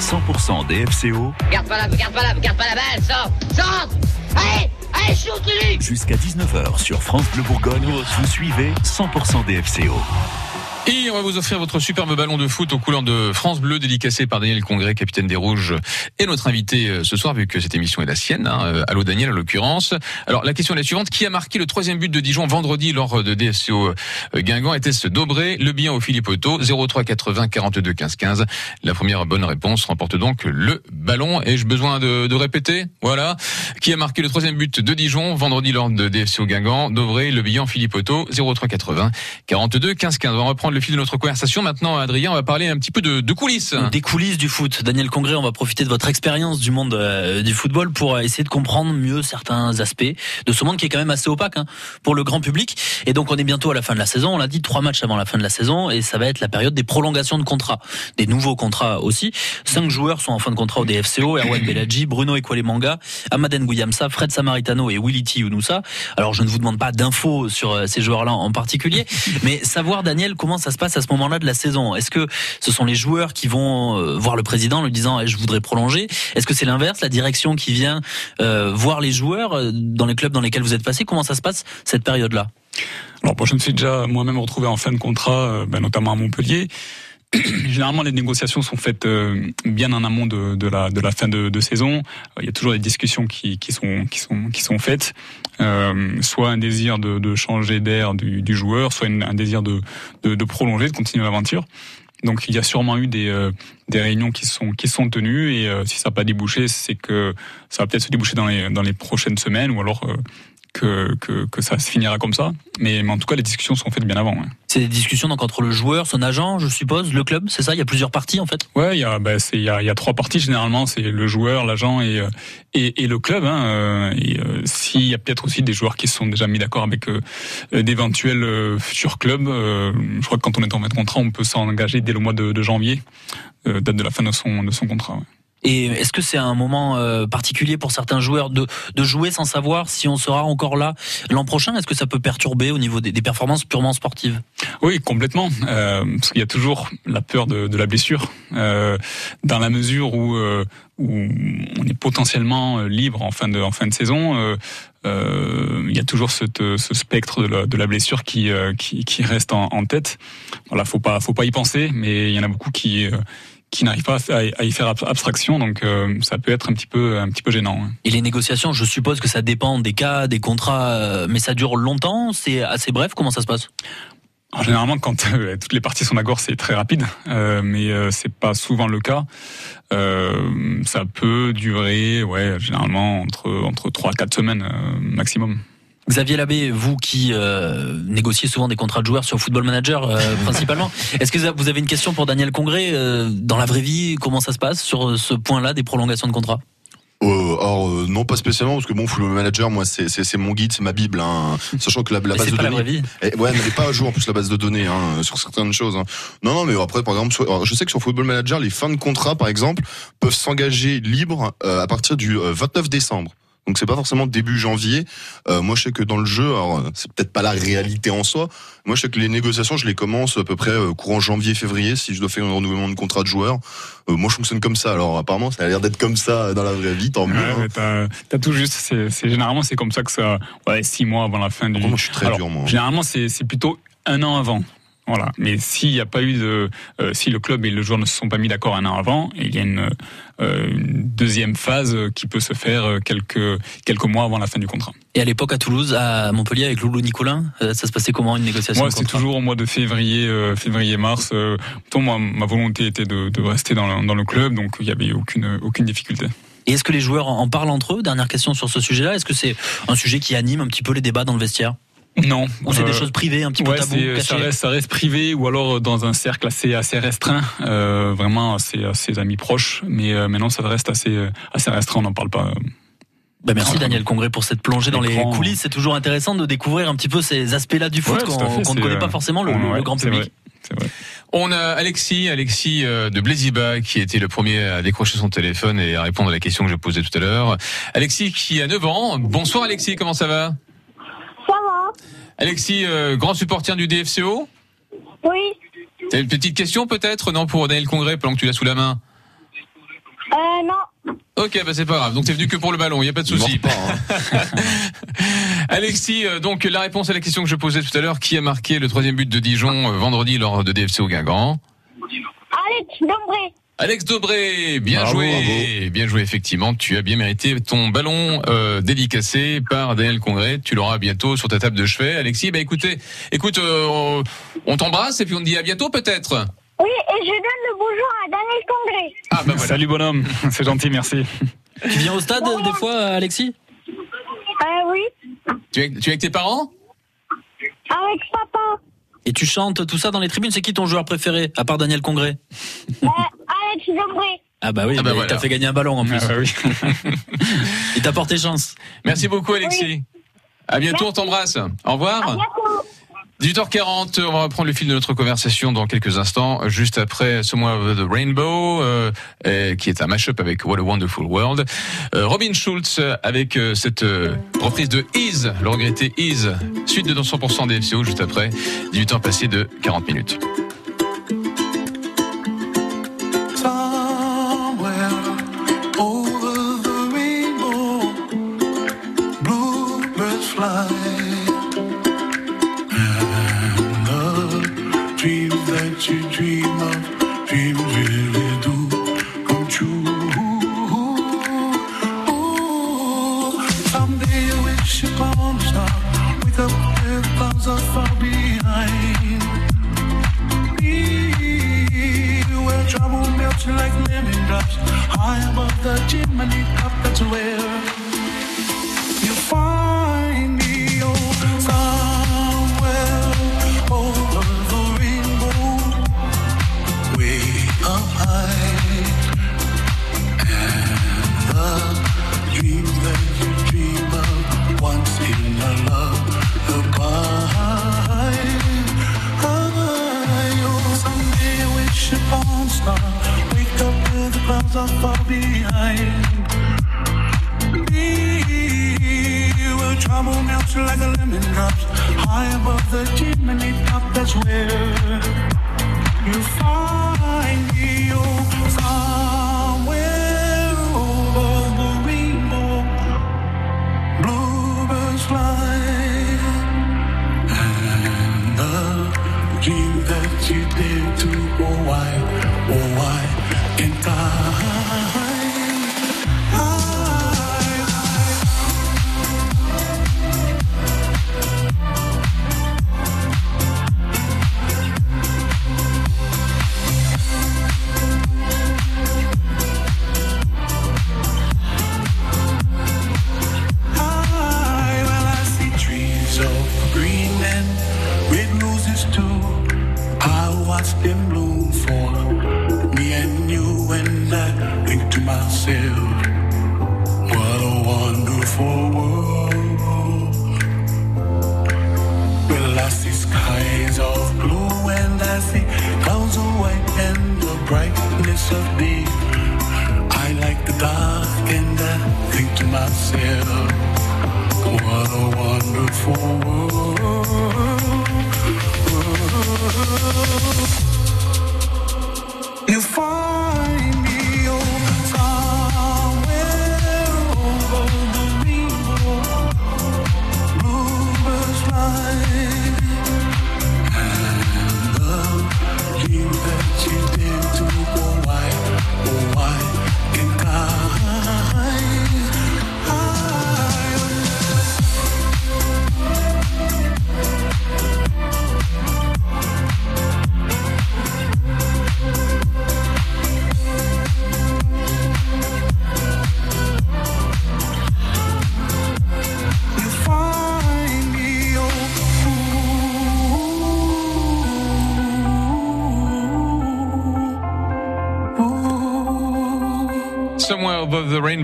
Speaker 1: 100% DFCO
Speaker 12: Garde pas la, garde pas la, garde pas la balle, sors, sors Allez, allez, shoot,
Speaker 1: jusqu'à 19h sur France Bleu Bourgogne. Vous suivez 100% DFCO.
Speaker 2: Et on va vous offrir votre superbe ballon de foot aux couleurs de France Bleu, dédicacé par Daniel Congrès, capitaine des Rouges, et notre invité euh, ce soir, vu que cette émission est la sienne. Hein, euh, allô Daniel, en l'occurrence. Alors la question est la suivante qui a marqué le troisième but de Dijon vendredi lors de DFCO euh, Guingamp? Était-ce Dobré, Le Bien au Philippe Otto, 03 80 42 15 15. La première bonne réponse remporte donc le ballon. Ai-je besoin de, de répéter? Voilà. Qui a marqué le troisième but de Dijon vendredi lors de DFCO Guingamp? Dobré, Le Bihan, Philippe Otto, 03 80 42 15 15. On va reprendre le fil de notre conversation. Maintenant, Adrien, on va parler un petit peu de, de coulisses.
Speaker 5: Des coulisses du foot. Daniel Congré, on va profiter de votre expérience du monde euh, du football pour essayer de comprendre mieux certains aspects de ce monde qui est quand même assez opaque hein, pour le grand public. Et donc on est bientôt à la fin de la saison. On l'a dit, trois matchs avant la fin de la saison et ça va être la période des prolongations de contrats, des nouveaux contrats aussi. Cinq joueurs sont en fin de contrat au DFCO Erwan Beladji, Bruno Ekwalemanga, Amaden Gouyamsa, Fred Samaritano et Willity Younoussa. Alors je ne vous demande pas d'infos sur euh, ces joueurs-là en particulier, mais savoir Daniel comment ça se passe à ce moment-là de la saison. Est-ce que ce sont les joueurs qui vont euh, voir le président en lui disant eh, je voudrais prolonger Est-ce que c'est l'inverse, la direction qui vient euh, voir les joueurs euh, dans les clubs dans lesquels vous êtes passé Comment ça se passe cette période-là?
Speaker 7: Alors, je me suis déjà moi-même retrouvé en fin de contrat, ben, notamment à Montpellier. Généralement, les négociations sont faites bien en amont de, la, fin de, saison. Il y a toujours des discussions qui sont faites. Euh, soit un désir de, de changer d'air du, du joueur, soit un désir de, de, de prolonger, de continuer l'aventure. Donc il y a sûrement eu des, euh, des réunions qui sont, qui sont tenues et euh, si ça n'a pas débouché, c'est que ça va peut-être se déboucher dans les, dans les prochaines semaines ou alors euh, que, que, que ça se finira comme ça. Mais, mais en tout cas, les discussions sont faites bien avant. ouais.
Speaker 5: C'est des discussions donc entre le joueur, son agent, je suppose, le club, c'est ça? Il y a plusieurs parties en fait?
Speaker 7: Ouais, il y a, bah, c'est, il y a, il y a trois parties généralement. C'est le joueur, l'agent et, euh, et, et le club. Hein, euh, et euh, s'il y a peut-être aussi des joueurs qui se sont déjà mis d'accord avec euh, d'éventuels euh, futurs clubs, je crois que quand on est en fin de contrat, on peut s'engager dès le mois de, de janvier, date de la fin de son, de son contrat. ouais.
Speaker 5: Et est-ce que c'est un moment euh, particulier pour certains joueurs de, jouer sans savoir si on sera encore là l'an prochain? Est-ce que ça peut perturber au niveau des, performances purement sportives?
Speaker 7: Oui, complètement. Euh, parce qu'il y a toujours la peur de, la blessure, euh, dans la mesure où, on est potentiellement libre en fin de, saison. il y a toujours ce spectre de la, blessure qui, reste en, tête. Voilà, faut pas, faut pas y penser, mais il y en a beaucoup qui, qui n'arrivent pas à, y faire ab- abstraction, donc euh, ça peut être un petit peu, un petit peu gênant. hein.
Speaker 5: Et les négociations, je suppose que ça dépend des cas, des contrats, euh, mais ça dure longtemps, c'est assez bref, comment ça se passe?
Speaker 7: Alors, généralement, quand euh, toutes les parties sont d'accord, c'est très rapide, euh, mais euh, c'est pas souvent le cas. Ça peut durer, ouais, généralement entre entre trois quatre semaines maximum.
Speaker 5: Xavier Labbé, vous qui euh, négociez souvent des contrats de joueurs sur Football Manager euh, principalement, est-ce que vous avez une question pour Daniel Congré euh, Dans la vraie vie, comment ça se passe sur ce point-là des prolongations de contrats
Speaker 6: Euh, alors euh, non pas spécialement parce que bon Football Manager moi c'est c'est c'est mon guide c'est ma bible hein, sachant que la, la base
Speaker 5: c'est
Speaker 6: de
Speaker 5: la
Speaker 6: données
Speaker 5: vraie vie.
Speaker 6: Eh, ouais mais elle est pas à jour en plus la base de données hein, sur certaines choses hein. non non mais après par exemple sur- je sais que sur Football Manager les fins de contrat par exemple peuvent s'engager libres euh, à partir du euh, 29 décembre donc c'est pas forcément début janvier. Euh, moi je sais que dans le jeu, alors c'est peut-être pas la réalité en soi. Moi je sais que les négociations, je les commence à peu près euh, courant janvier-février si je dois faire un renouvellement de contrat de joueur. Euh, moi je fonctionne comme ça. Alors apparemment ça a l'air d'être comme ça dans la vraie vie, tant mieux.
Speaker 7: Ouais,
Speaker 6: hein.
Speaker 7: t'as, tout juste. C'est, généralement c'est comme ça que ça. Ouais, six mois avant la fin du.
Speaker 6: moi, je suis très
Speaker 7: Alors,
Speaker 6: dur, moi.
Speaker 7: Généralement c'est c'est plutôt un an avant. Voilà. Mais s'il n'y a pas eu de, euh, si le club et le joueur ne se sont pas mis d'accord un an avant, il y a une, euh, une deuxième phase qui peut se faire euh, quelques quelques mois avant la fin du contrat.
Speaker 5: Et à l'époque à Toulouse, à Montpellier avec Loulou Nicolin, ça se passait comment une négociation
Speaker 7: Moi, c'est toujours au mois de février, euh, février-mars. Pourtant, moi, ma volonté était de, de rester dans le, dans le club, donc il n'y avait aucune aucune difficulté.
Speaker 5: Et est-ce que les joueurs en parlent entre eux? Dernière question sur ce sujet-là. Est-ce que c'est un sujet qui anime un petit peu les débats dans le vestiaire?
Speaker 7: Non.
Speaker 5: Ou c'est des
Speaker 7: Euh,
Speaker 5: choses privées, un petit peu
Speaker 7: ouais,
Speaker 5: tabou,
Speaker 7: c'est- ça, reste, ça reste privé ou alors dans un cercle assez, assez restreint, euh, vraiment assez, assez amis proches. Mais euh, maintenant, ça reste assez, euh, assez restreint, on n'en parle pas.
Speaker 5: Bah, merci Daniel Congré pour cette plongée dans les coulisses. C'est toujours intéressant de découvrir un petit peu ces aspects-là du foot
Speaker 7: Ouais,
Speaker 5: qu'on ne connaît
Speaker 7: euh,
Speaker 5: pas forcément le,
Speaker 7: ouais,
Speaker 5: le grand public.
Speaker 7: vrai, c'est vrai.
Speaker 2: On a Alexis, Alexis euh, de Blaisiba qui était le premier à décrocher son téléphone et à répondre à la question que je posais tout à l'heure. Alexis qui a 9 ans. Bonsoir Alexis, comment ça va
Speaker 18: Ça va?
Speaker 2: Alexis, euh, grand supporter du DFCO
Speaker 18: Oui.
Speaker 2: T'as une petite question peut-être Non pour Daniel Congrès pendant que tu l'as sous la main
Speaker 18: Euh, non.
Speaker 2: Ok, bah c'est pas grave. Donc t'es venu que pour le ballon, il y a pas de souci.
Speaker 6: hein.
Speaker 2: Alexis, euh, donc la réponse à la question que je posais tout à l'heure, qui a marqué le troisième but de Dijon euh, vendredi lors de DFCO Guingamp?
Speaker 18: Alex Dombré.
Speaker 2: Alex Dobré, bien
Speaker 6: Bravo,
Speaker 2: joué, bien joué effectivement. Tu as bien mérité ton ballon euh, dédicacé par Daniel Congrès. Tu l'auras bientôt sur ta table de chevet. Alexis, bah écoutez, écoute, euh, on- t'embrasse et puis on te dit à bientôt peut-être.
Speaker 18: Oui, et je donne le bonjour à Daniel Congré.
Speaker 2: Ah bah voilà.
Speaker 7: Salut bonhomme, c'est gentil, merci.
Speaker 5: Tu viens au stade euh, des fois, Alexis?
Speaker 18: Euh, oui.
Speaker 2: Tu es, tu es avec tes parents?
Speaker 18: Avec papa.
Speaker 5: Et tu chantes tout ça dans les tribunes. C'est qui ton joueur préféré, à part Daniel Congré Ah bah oui,
Speaker 19: Ah bah
Speaker 5: bah,
Speaker 19: voilà.
Speaker 5: t'as fait gagner un ballon en plus.
Speaker 7: Ah bah oui.
Speaker 5: Il t'a porté chance.
Speaker 19: Merci beaucoup, Alexis. À bientôt, on t'embrasse. Au revoir. 18h40, on va reprendre le fil de notre conversation dans quelques instants, juste après Somewhere Over the Rainbow, euh, euh, qui est un mashup avec What a Wonderful World. Euh, Robin Schulz avec euh, cette euh, reprise de Is, le regretté Is, suite de dans 100% des FCO juste après, 18 ans passés de 40 minutes.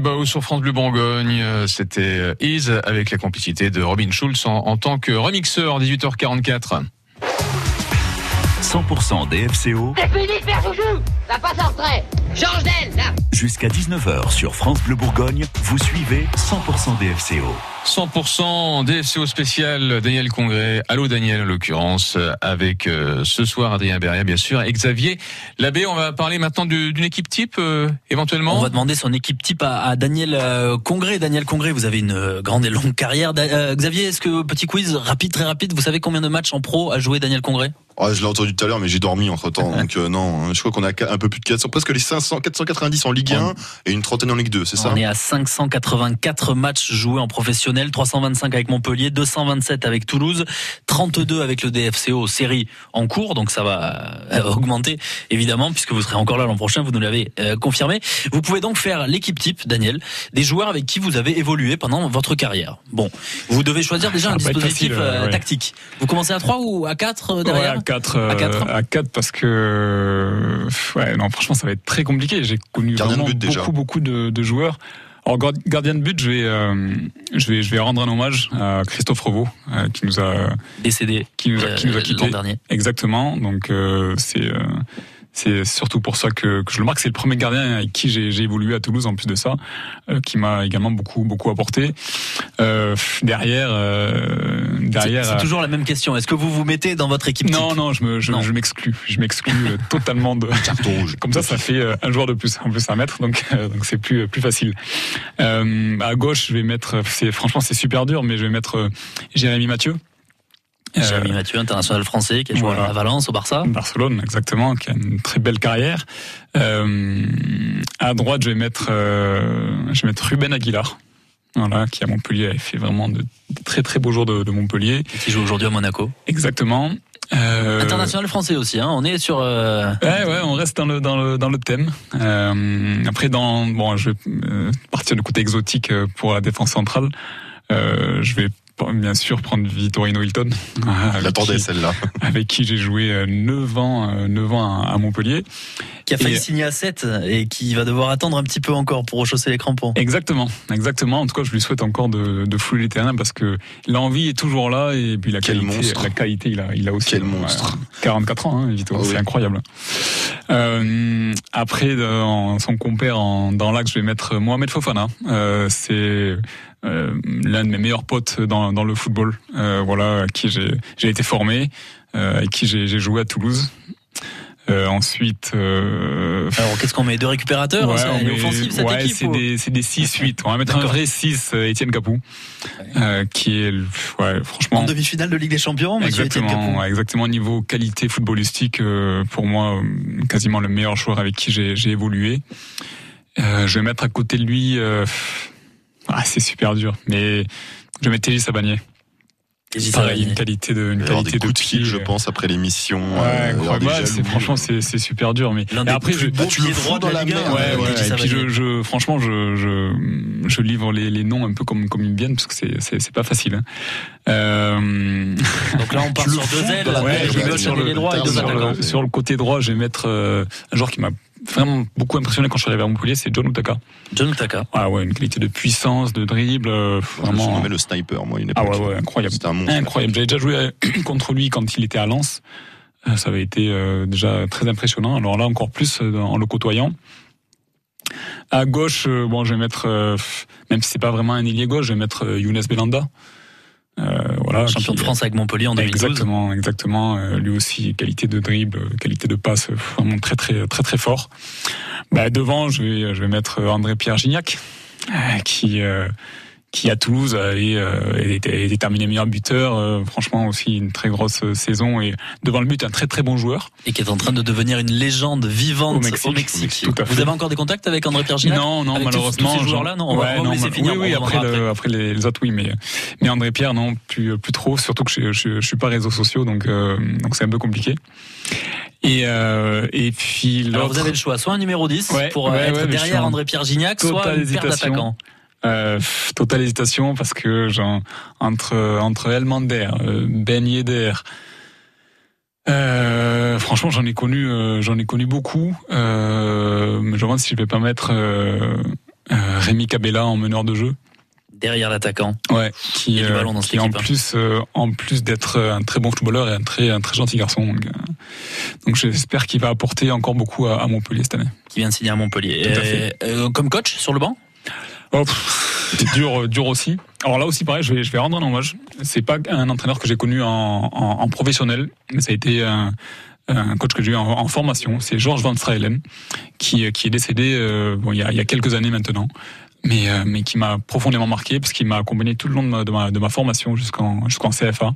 Speaker 2: Rainbow
Speaker 19: sur France Bleu Bourgogne, euh, c'était euh, Is avec la complicité de Robin Schulz en, en tant que remixeur 18h44.
Speaker 1: 100% DFCO
Speaker 20: C'est fini de faire joujou Ça passe en retrait Change d'aile, là
Speaker 1: jusqu'à 19h sur France Bleu Bourgogne. Vous suivez 100% DFCO.
Speaker 19: 100% DFCO spécial Daniel Congrès. Allô Daniel en l'occurrence euh, avec euh, ce soir Adrien Beria bien sûr et Xavier Labbé. On va parler maintenant du- d'une équipe type euh, éventuellement.
Speaker 5: On va demander son équipe type à, à Daniel euh, Congré. Daniel Congré, vous avez une grande et longue carrière. Da- euh, Xavier, est-ce que petit quiz rapide, très rapide, vous savez combien de matchs en pro a joué Daniel Congré
Speaker 6: Ah, je l'ai entendu tout à l'heure, mais j'ai dormi entre temps. donc euh, non, hein. je crois qu'on a un peu plus de 400, presque les 500, 490 en Ligue 1 et une trentaine en Ligue 2, c'est ça?
Speaker 5: On est à 584 matchs joués en professionnel, 325 avec Montpellier, 227 avec Toulouse, 32 avec le DFCO série en cours, donc ça va euh, augmenter évidemment puisque vous serez encore là l'an prochain, vous nous l'avez euh, confirmé. Vous pouvez donc faire l'équipe type, Daniel, des joueurs avec qui vous avez évolué pendant votre carrière. Bon, vous devez choisir déjà
Speaker 7: Ça
Speaker 5: un dispositif
Speaker 7: facile,
Speaker 5: euh,
Speaker 7: ouais.
Speaker 5: tactique. Vous commencez à 3 ou à 4
Speaker 7: Ouais,
Speaker 5: derrière?
Speaker 7: 4
Speaker 5: À quatre
Speaker 7: à 4 parce que euh, ouais non franchement ça va être très compliqué. J'ai connu
Speaker 6: Gardien de
Speaker 7: vraiment
Speaker 6: déjà.
Speaker 7: beaucoup beaucoup de, de joueurs. Alors gard- gardien de but je vais euh, je vais je vais rendre un hommage à Christophe Revaux euh, qui nous a
Speaker 5: décédé
Speaker 7: qui nous a, qui nous a
Speaker 5: euh,
Speaker 7: quitté
Speaker 5: l'an dernier.
Speaker 7: exactement. Donc euh, c'est euh, c'est surtout pour ça que, que je le marque. C'est le premier gardien avec qui j'ai j'ai évolué à Toulouse en plus de ça, euh, qui m'a également beaucoup beaucoup apporté. Euh, derrière, euh, derrière.
Speaker 5: C'est
Speaker 7: euh,
Speaker 5: toujours la même question. Est-ce que vous vous mettez dans votre équipe
Speaker 7: non, non, je me, je, je m'exclus. Je m'exclus euh, totalement de.
Speaker 6: Carton rouge.
Speaker 7: Comme ça, ça fait euh, un joueur de plus, en plus à mettre, donc euh, donc c'est plus plus facile. Euh, à gauche, je vais mettre. C'est franchement, c'est super dur, mais je vais mettre euh, Jérémy Mathieu. Euh,
Speaker 5: Jérémy Mathieu, international français, qui a joué
Speaker 7: voilà.
Speaker 5: à Valence, au Barça.
Speaker 7: Barcelone, exactement, qui a une très belle carrière. Euh, à droite, je vais mettre, euh, je vais mettre Ruben Aguilar. Voilà, qui à Montpellier a fait vraiment de, de très très beaux jours de, de Montpellier.
Speaker 5: Qui joue aujourd'hui à Monaco.
Speaker 7: Exactement. Euh,
Speaker 5: International français aussi, hein. on est sur. euh,
Speaker 7: Ouais, ouais, on reste dans le dans le dans le thème. Euh, après, dans bon, je vais euh, partir du côté exotique euh, pour la défense centrale. Euh, je vais bien sûr prendre Vittorino Hilton.
Speaker 6: J'attendais celle-là.
Speaker 7: Avec qui j'ai joué euh, 9 ans, euh, 9 ans à, Montpellier.
Speaker 5: qui a failli
Speaker 7: Et-
Speaker 5: signer à 7 et qui va devoir attendre un petit peu encore pour rechausser les crampons.
Speaker 7: Exactement, exactement. En tout cas, je lui souhaite encore de, de fouler les terrains parce que l'envie est toujours là et puis la
Speaker 6: Quel
Speaker 7: qualité,
Speaker 6: monstre.
Speaker 7: la qualité, il a, il a aussi.
Speaker 6: Quel
Speaker 7: euh,
Speaker 6: monstre.
Speaker 7: 44 ans, hein, Vito,
Speaker 6: Ah
Speaker 7: c'est
Speaker 6: oui.
Speaker 7: incroyable. Euh, après, dans son compère en, dans l'axe, je vais mettre Mohamed Fofana. Euh, c'est euh, l'un de mes meilleurs potes dans, dans le football. Euh, voilà, à qui j'ai été formé, euh, avec qui j'ai joué à Toulouse. Euh, ensuite, euh,
Speaker 5: Alors qu'est-ce qu'on met Deux récupérateurs
Speaker 7: Ouais,
Speaker 5: hein,
Speaker 7: on
Speaker 5: C'est
Speaker 7: met-
Speaker 5: offensif cette
Speaker 7: ouais,
Speaker 5: équipe
Speaker 7: c'est
Speaker 5: ou-
Speaker 7: des, des 6-8. On va mettre un vrai 6, euh, Étienne Capou, euh, qui est, ouais, franchement.
Speaker 5: En demi-finale de Ligue des Champions,
Speaker 7: Exactement,
Speaker 5: Capou.
Speaker 7: ouais, exactement. Niveau qualité footballistique, euh, pour moi, euh, quasiment le meilleur joueur avec qui j'ai j'ai évolué. Euh, je vais mettre à côté de lui, euh, ah, c'est super dur, mais je vais mettre Télis Sabanier.
Speaker 5: Télis
Speaker 7: Pareil, une qualité de,
Speaker 6: Il
Speaker 7: une qualité de
Speaker 6: de fil,
Speaker 7: pied,
Speaker 6: je
Speaker 7: euh,
Speaker 6: pense, après l'émission.
Speaker 7: Ouais,
Speaker 6: euh,
Speaker 7: c'est franchement c'est c'est super dur mais et après je
Speaker 5: beaux
Speaker 6: tu le fous dans
Speaker 5: la
Speaker 6: la
Speaker 5: 1,
Speaker 6: merde.
Speaker 7: Ouais, ouais, et puis je,
Speaker 5: Sabanier.
Speaker 7: je, franchement, je, je, je livre les, les noms un peu comme, comme ils me viennent, parce que c'est, c'est, c'est pas facile. hein. Euh...
Speaker 5: Donc là on part sur deux ailes,
Speaker 7: Ouais, je vais le, sur le côté droit, je vais mettre euh, un joueur qui m'a vraiment beaucoup impressionné quand je suis arrivé à Montpellier, c'est John Utaka.
Speaker 5: John Utaka.
Speaker 7: Ah ouais, une qualité de puissance, de dribble, euh,
Speaker 6: Je me
Speaker 7: vraiment.
Speaker 6: surnommais le sniper, moi, une
Speaker 7: Ah ouais, ouais, incroyable.
Speaker 6: C'était un monstre.
Speaker 7: Incroyable. J'avais déjà joué euh, contre lui quand il était à Lens. Euh, Ça avait été euh, déjà très impressionnant. Alors là, encore plus en le côtoyant. À gauche, bon, je vais mettre, euh, même si c'est pas vraiment un ailier gauche, je vais mettre Younes Belanda. Euh, voilà,
Speaker 5: Champion
Speaker 7: qui-
Speaker 5: de France avec Montpellier en 2012.
Speaker 7: Exactement, exactement. Euh, lui aussi, qualité de dribble, euh, qualité de passe, euh, vraiment très très très très fort. Bah, devant, je vais je vais mettre euh, André Pierre Gignac, euh, qui euh, qui à Toulouse a été, euh, était déterminé meilleur buteur. euh, franchement aussi une très grosse euh, saison et devant le but un très très bon joueur.
Speaker 5: Et qui est en train de devenir une légende vivante
Speaker 7: Au
Speaker 5: au
Speaker 7: Mexique.
Speaker 5: Mexique.
Speaker 7: Au Mexique, tout à
Speaker 5: Vous avez encore des contacts avec André Pierre Gignac
Speaker 7: Non, non,
Speaker 5: Avec
Speaker 7: malheureusement.
Speaker 5: Tous ces joueurs-là, non, on
Speaker 7: Ouais,
Speaker 5: on va
Speaker 7: non,
Speaker 5: laisser finir.
Speaker 7: Oui, oui, après, le- après les, les autres, oui, mais, mais André Pierre, non, plus, plus trop, surtout que je, je, je suis pas réseaux sociaux, donc, euh, donc c'est un peu compliqué. Et, euh, et puis
Speaker 5: Alors vous avez le choix, soit un numéro 10
Speaker 7: Ouais,
Speaker 5: pour euh,
Speaker 7: ouais,
Speaker 5: être
Speaker 7: ouais,
Speaker 5: derrière André Pierre Gignac, soit une paire d'attaquants.
Speaker 7: Euh, totale hésitation parce que genre, entre entre Elmander, euh, Ben Yedder, euh, franchement j'en ai connu euh, j'en ai connu beaucoup. Euh, je me demande si je vais pas mettre Rémi Cabella en meneur de jeu.
Speaker 5: Derrière l'attaquant.
Speaker 7: Ouais,
Speaker 5: Il
Speaker 7: qui,
Speaker 5: y a du ballon dans
Speaker 7: qui
Speaker 5: cette
Speaker 7: en
Speaker 5: équipe, hein.
Speaker 7: plus en plus d'être un très bon footballeur et un très un très gentil garçon. Donc, donc j'espère qu'il va apporter encore beaucoup à, à Montpellier cette année.
Speaker 5: Qui vient de signer à Montpellier.
Speaker 7: Tout à fait.
Speaker 5: comme coach sur le banc?
Speaker 7: Oh, pff, dur, dur aussi. Alors là aussi, pareil, je vais, je vais rendre un hommage. C'est pas un entraîneur que j'ai connu en, en, en professionnel, mais ça a été un, un coach que j'ai eu en, formation. C'est Georges Van Straelen, qui, qui est décédé euh, bon, il, y a, il y a quelques années maintenant, mais, euh, mais qui m'a profondément marqué, parce qu'il m'a accompagné tout le long de ma, de ma, de ma formation jusqu'en jusqu'en CFA.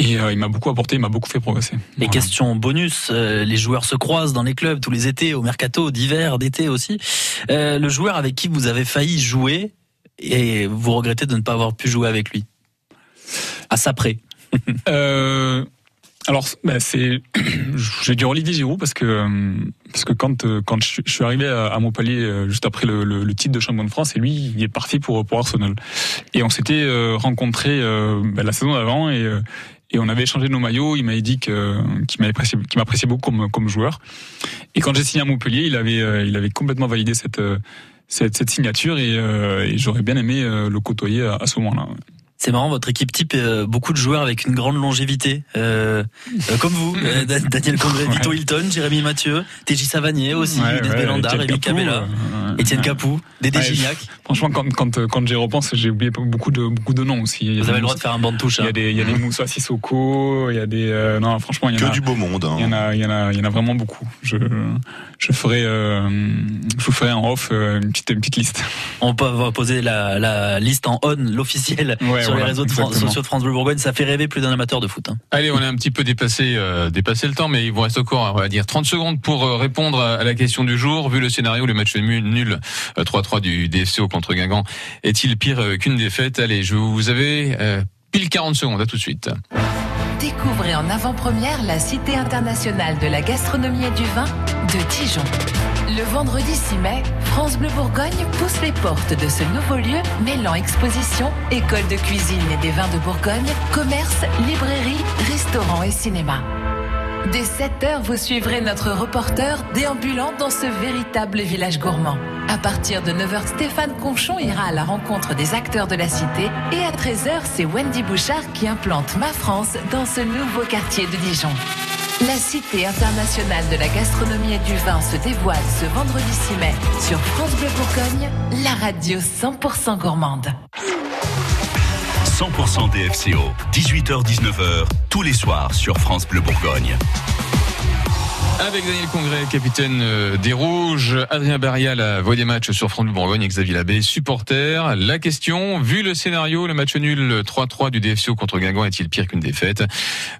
Speaker 7: Et euh, il m'a beaucoup apporté, il m'a beaucoup fait progresser.
Speaker 5: Et question bonus, euh, les joueurs se croisent dans les clubs tous les étés, au mercato, d'hiver, d'été aussi. Euh, le joueur avec qui vous avez failli jouer et vous regrettez de ne pas avoir pu jouer avec lui? À ça près.
Speaker 7: Alors, bah, c'est, j'ai dit Olivier Giroud parce que parce que quand quand je suis- arrivé à, Montpellier juste après le, le- le titre de champion de France, et lui, il est parti pour pour Arsenal. Et on s'était rencontrés euh, bah, la saison d'avant et et on avait échangé nos maillots. Il m'avait dit que qu'il m'appréciait m'appréciait beaucoup comme comme joueur. Et quand j'ai signé à Montpellier, il avait euh, il avait complètement validé cette euh, cette, cette signature et, euh, et j'aurais bien aimé le côtoyer à ce moment-là.
Speaker 5: C'est marrant, votre équipe type, euh, beaucoup de joueurs avec une grande longévité, euh, euh, comme vous, euh, Da- Daniel Congré, Vito Hilton, Jérémy Mathieu, TJ Savanier aussi,
Speaker 7: Ouais,
Speaker 5: Des
Speaker 7: ouais,
Speaker 5: Rémi
Speaker 7: Capou,
Speaker 5: Cabella, Étienne
Speaker 7: ouais.
Speaker 5: Capou, Dédé
Speaker 7: Ouais,
Speaker 5: Gignac.
Speaker 7: Franchement, quand, quand, quand j'y repense, j'ai oublié beaucoup de, beaucoup de noms aussi. Il y a
Speaker 5: Vous avez le droit de faire un banc de touche.
Speaker 7: Il y a
Speaker 5: hein.
Speaker 7: des, il y a des Moussa Sissoko, il y a des, euh, non, franchement, il y en
Speaker 6: Que
Speaker 7: a.
Speaker 6: du beau monde. hein.
Speaker 7: Il y en a, il y en a, il y en a vraiment beaucoup. Je, je ferai, euh, je vous ferai en off euh, une petite, une petite liste.
Speaker 5: On peut va poser la, la liste en on, l'officiel,
Speaker 7: Ouais,
Speaker 5: sur les réseaux de France, sociaux de France Bleu Bourgogne. Ça fait rêver plus d'un amateur de foot. hein.
Speaker 2: Allez, on a un petit peu dépassé, euh, dépassé le temps, mais il vous reste encore, on va dire, 30 secondes pour euh, répondre à la question du jour. Vu le scénario, le match nul, nul euh, 3-3 du DFCO contre Guingamp est-il pire qu'une défaite? Allez, je vous avez euh, pile 40 secondes. À tout de suite.
Speaker 8: Découvrez en avant-première la Cité internationale de la gastronomie et du vin de Dijon. Le vendredi 6 mai, France Bleu Bourgogne pousse les portes de ce nouveau lieu mêlant exposition, école de cuisine et des vins de Bourgogne, commerce, librairie, restaurant et cinéma. Dès 7h, vous suivrez notre reporter déambulant dans ce véritable village gourmand. À partir de 9h, Stéphane Conchon ira à la rencontre des acteurs de la cité et à 13h, c'est Wendy Bouchard qui implante Ma France dans ce nouveau quartier de Dijon. La Cité internationale de la gastronomie et du vin se dévoile ce vendredi 6 mai sur France Bleu Bourgogne, la radio 100% gourmande.
Speaker 1: 100% DFCO, 18h-19h, tous les soirs sur France Bleu Bourgogne.
Speaker 2: Avec Daniel Congré, capitaine euh, des Rouges, Adrien Barria, la voix des matchs sur France Bleu Bourgogne, et Xavier Labbé, supporter. La question, vu le scénario, le match nul 3-3 du DFCO contre Guingamp est-il pire qu'une défaite?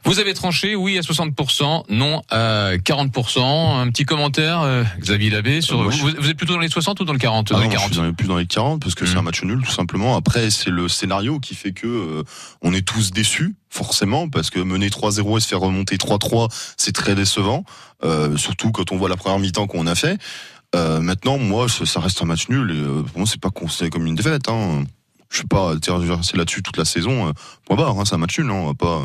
Speaker 2: Vous avez tranché, oui à 60%, non à 40%. Un petit commentaire, euh, Xavier Labbé, sur,
Speaker 6: Euh,
Speaker 2: vous, vous êtes plutôt dans les 60 ou dans le 40
Speaker 6: Ah
Speaker 2: Dans
Speaker 6: non,
Speaker 2: les
Speaker 6: je
Speaker 2: 40.
Speaker 6: suis dans les- plus dans les 40 parce que c'est un match nul tout simplement. Après, c'est le scénario qui fait que euh, on est tous déçus forcément parce que mener 3-0 et se faire remonter 3-3, c'est très décevant. Euh, surtout quand on voit la première mi-temps qu'on a fait. Euh, maintenant, moi, ça reste un match nul euh, pour moi, c'est pas considéré comme une défaite. Hein. Je sais pas tergiverser là-dessus toute la saison. point barre, hein, c'est un match nul. Hein, on va pas.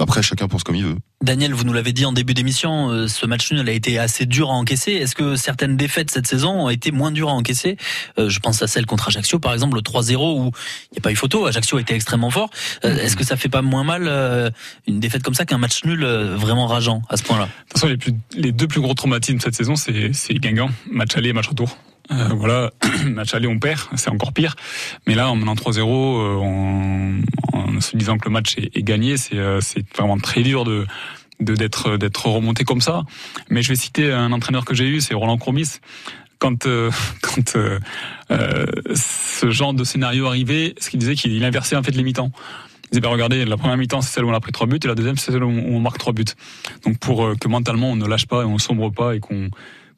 Speaker 6: Après, chacun pense comme il veut.
Speaker 5: Daniel, vous nous l'avez dit en début d'émission, euh, ce match nul a été assez dur à encaisser. Est-ce que certaines défaites cette saison ont été moins dures à encaisser Euh, Je pense à celle contre Ajaccio, par exemple, le 3-0 où il n'y a pas eu photo. Ajaccio a été extrêmement fort. Euh, Est-ce que ça fait pas moins mal une défaite comme ça qu'un match nul vraiment rageant à ce point-là?
Speaker 7: De toute façon, les, plus- les deux plus gros traumatismes cette saison, c'est c'est Guingamp, match aller et match retour. Euh, voilà, match aller on perd, c'est encore pire. Mais là, en menant 3-0, euh, en, en se disant que le match est, gagné, c'est euh, c'est vraiment très dur de d'être d'être remonté comme ça. Mais je vais citer un entraîneur que j'ai eu, c'est Roland Courbis. Quand euh, quand euh, euh, ce genre de scénario arrivait, ce qu'il disait qu'il il inversait en fait les mi-temps. Il disait, bah, regardez, la première mi-temps, c'est celle où on a pris trois buts, et la deuxième, c'est celle où on marque trois buts. Donc, pour que mentalement, on ne lâche pas et on sombre pas et qu'on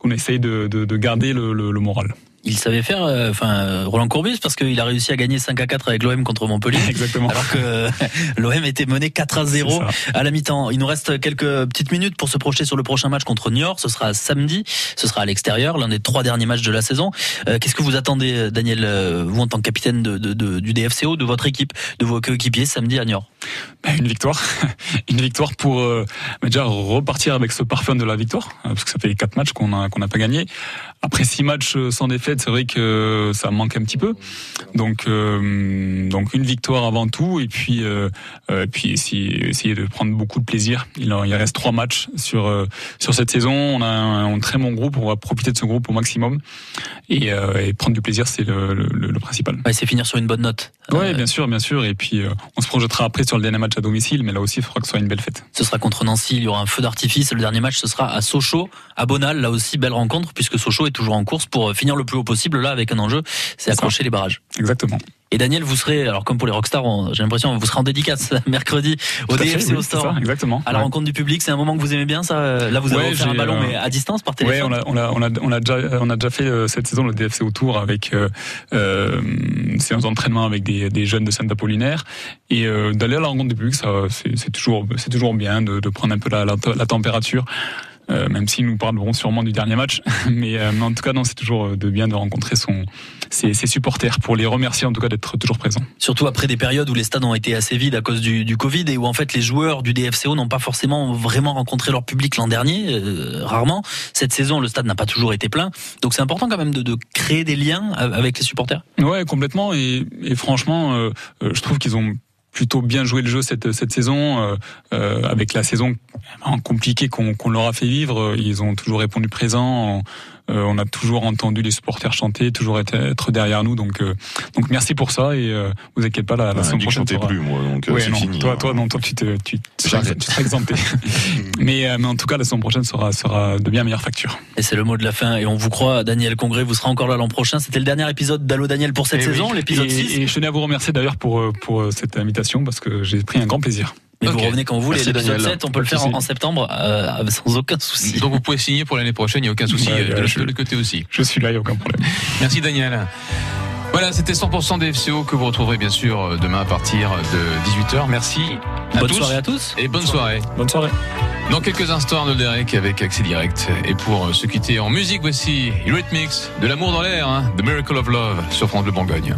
Speaker 7: qu'on essaye de, de, de garder le, le moral.
Speaker 5: Il savait faire, euh, enfin euh, Roland Courbis, parce qu'il a réussi à gagner 5 à 4 avec l'OM contre Montpellier.
Speaker 7: Exactement.
Speaker 5: Alors que euh, l'OM était mené 4 à 0 à la mi-temps. Il nous reste quelques petites minutes pour se projeter sur le prochain match contre Niort. Ce sera samedi. Ce sera à l'extérieur, l'un des trois derniers matchs de la saison. Euh, Qu'est-ce que vous attendez, Daniel, vous en tant que capitaine de, de- de- du DFCO, de votre équipe, de vos coéquipiers samedi à Niort?
Speaker 7: Ben, Une victoire, une victoire pour euh, déjà repartir avec ce parfum de la victoire, parce que ça fait quatre matchs qu'on a qu'on n'a pas gagné. Après six matchs sans défaite, c'est vrai que ça manque un petit peu. Donc euh, donc une victoire avant tout, et puis euh, euh, puis essayer, essayer de prendre beaucoup de plaisir. Il, en- il reste trois matchs sur euh, sur cette saison. On a un, un très bon groupe, on va profiter de ce groupe au maximum et, et prendre du plaisir, c'est le, le, le principal.
Speaker 5: Ouais, c'est finir sur une bonne note.
Speaker 7: Oui, bien sûr, bien sûr. Et puis, on se projettera après sur le dernier match à domicile, mais là aussi, il faudra que ce soit une belle fête.
Speaker 5: Ce sera contre Nancy, il y aura un feu d'artifice. Le dernier match, ce sera à Sochaux, à Bonal. Là aussi, belle rencontre, puisque Sochaux est toujours en course pour finir le plus haut possible, là, avec un enjeu, c'est accrocher les barrages.
Speaker 7: Exactement.
Speaker 5: Et Daniel, vous serez, alors comme pour les rockstars, j'ai l'impression, vous serez en dédicace mercredi au
Speaker 7: Tout à fait,
Speaker 5: DFC
Speaker 7: oui,
Speaker 5: au Store.
Speaker 7: ça, exactement.
Speaker 5: À la
Speaker 7: Ouais.
Speaker 5: rencontre du public, c'est un moment que vous aimez bien, ça. Là, vous avez
Speaker 7: Ouais,
Speaker 5: offert un ballon,
Speaker 7: euh,
Speaker 5: mais à distance, par
Speaker 7: Ouais,
Speaker 5: téléphone.
Speaker 7: on a, on a, on a, on a déjà, on a déjà fait euh, cette saison le DFC Autour avec euh, euh, une séance d'entraînement avec des, des jeunes de Saint-Apollinaire et euh, d'aller à la rencontre du public, ça, c'est c'est toujours, c'est toujours bien de, de prendre un peu la, la, la température. Euh, même s'ils nous parleront sûrement du dernier match, mais, euh, mais en tout cas non, c'est toujours euh, de bien de rencontrer son ses, ses supporters pour les remercier en tout cas d'être toujours présents.
Speaker 5: Surtout après des périodes où les stades ont été assez vides à cause du, du Covid et où en fait les joueurs du DFCO n'ont pas forcément vraiment rencontré leur public l'an dernier, euh, rarement. Cette saison, le stade n'a pas toujours été plein, donc c'est important quand même de, de créer des liens avec les supporters.
Speaker 7: Ouais, complètement. Et, et franchement, je trouve qu'ils ont plutôt bien joué le jeu cette, cette saison. euh, euh, avec la saison compliquée qu'on qu'on leur a fait vivre, ils ont toujours répondu présent. On a toujours entendu les supporters chanter, toujours être, être derrière nous. Donc, euh, donc merci pour ça. Et euh, vous inquiétez pas, la, la semaine
Speaker 6: je
Speaker 7: prochaine.
Speaker 6: chantais
Speaker 7: sera-
Speaker 6: plus, moi, donc, euh,
Speaker 7: Ouais,
Speaker 6: c'est
Speaker 7: non,
Speaker 6: fini,
Speaker 7: Toi,
Speaker 6: hein.
Speaker 7: toi, non, toi, tu te, tu, seras exempté. mais, euh, mais en tout cas, la saison prochaine sera, sera de bien meilleure facture.
Speaker 5: Et c'est le mot de la fin. Et on vous croit, Daniel Congrès, vous serez encore là l'an prochain. C'était le dernier épisode d'Allo Daniel pour cette
Speaker 7: Et
Speaker 5: saison,
Speaker 7: oui.
Speaker 5: l'épisode
Speaker 7: Et-
Speaker 5: 6.
Speaker 7: Et je tenais à vous remercier d'ailleurs pour, euh, pour euh, cette invitation parce que j'ai pris un grand plaisir.
Speaker 5: Mais vous revenez quand vous voulez. L'épisode
Speaker 7: Daniel.
Speaker 5: 7, on peut le faire en, en septembre euh, sans aucun souci.
Speaker 2: Donc vous pouvez signer pour l'année prochaine, il n'y a aucun souci
Speaker 7: Ouais,
Speaker 2: euh, de, l'autre-
Speaker 7: je-
Speaker 2: de côté aussi.
Speaker 7: Je suis là, il n'y a aucun problème.
Speaker 2: Merci Daniel. Voilà, c'était 100% des FCO que vous retrouverez bien sûr euh, demain à partir de 18h. Merci à
Speaker 5: Bonne
Speaker 2: tous.
Speaker 5: soirée à tous.
Speaker 2: Et bonne soirée.
Speaker 7: Bonne soirée.
Speaker 2: Dans quelques instants, Arnaud Derek avec Accès Direct. Et pour se quitter en musique, voici Eurythmics, de l'amour dans l'air, hein, The Miracle of Love sur France Bleu Bourgogne.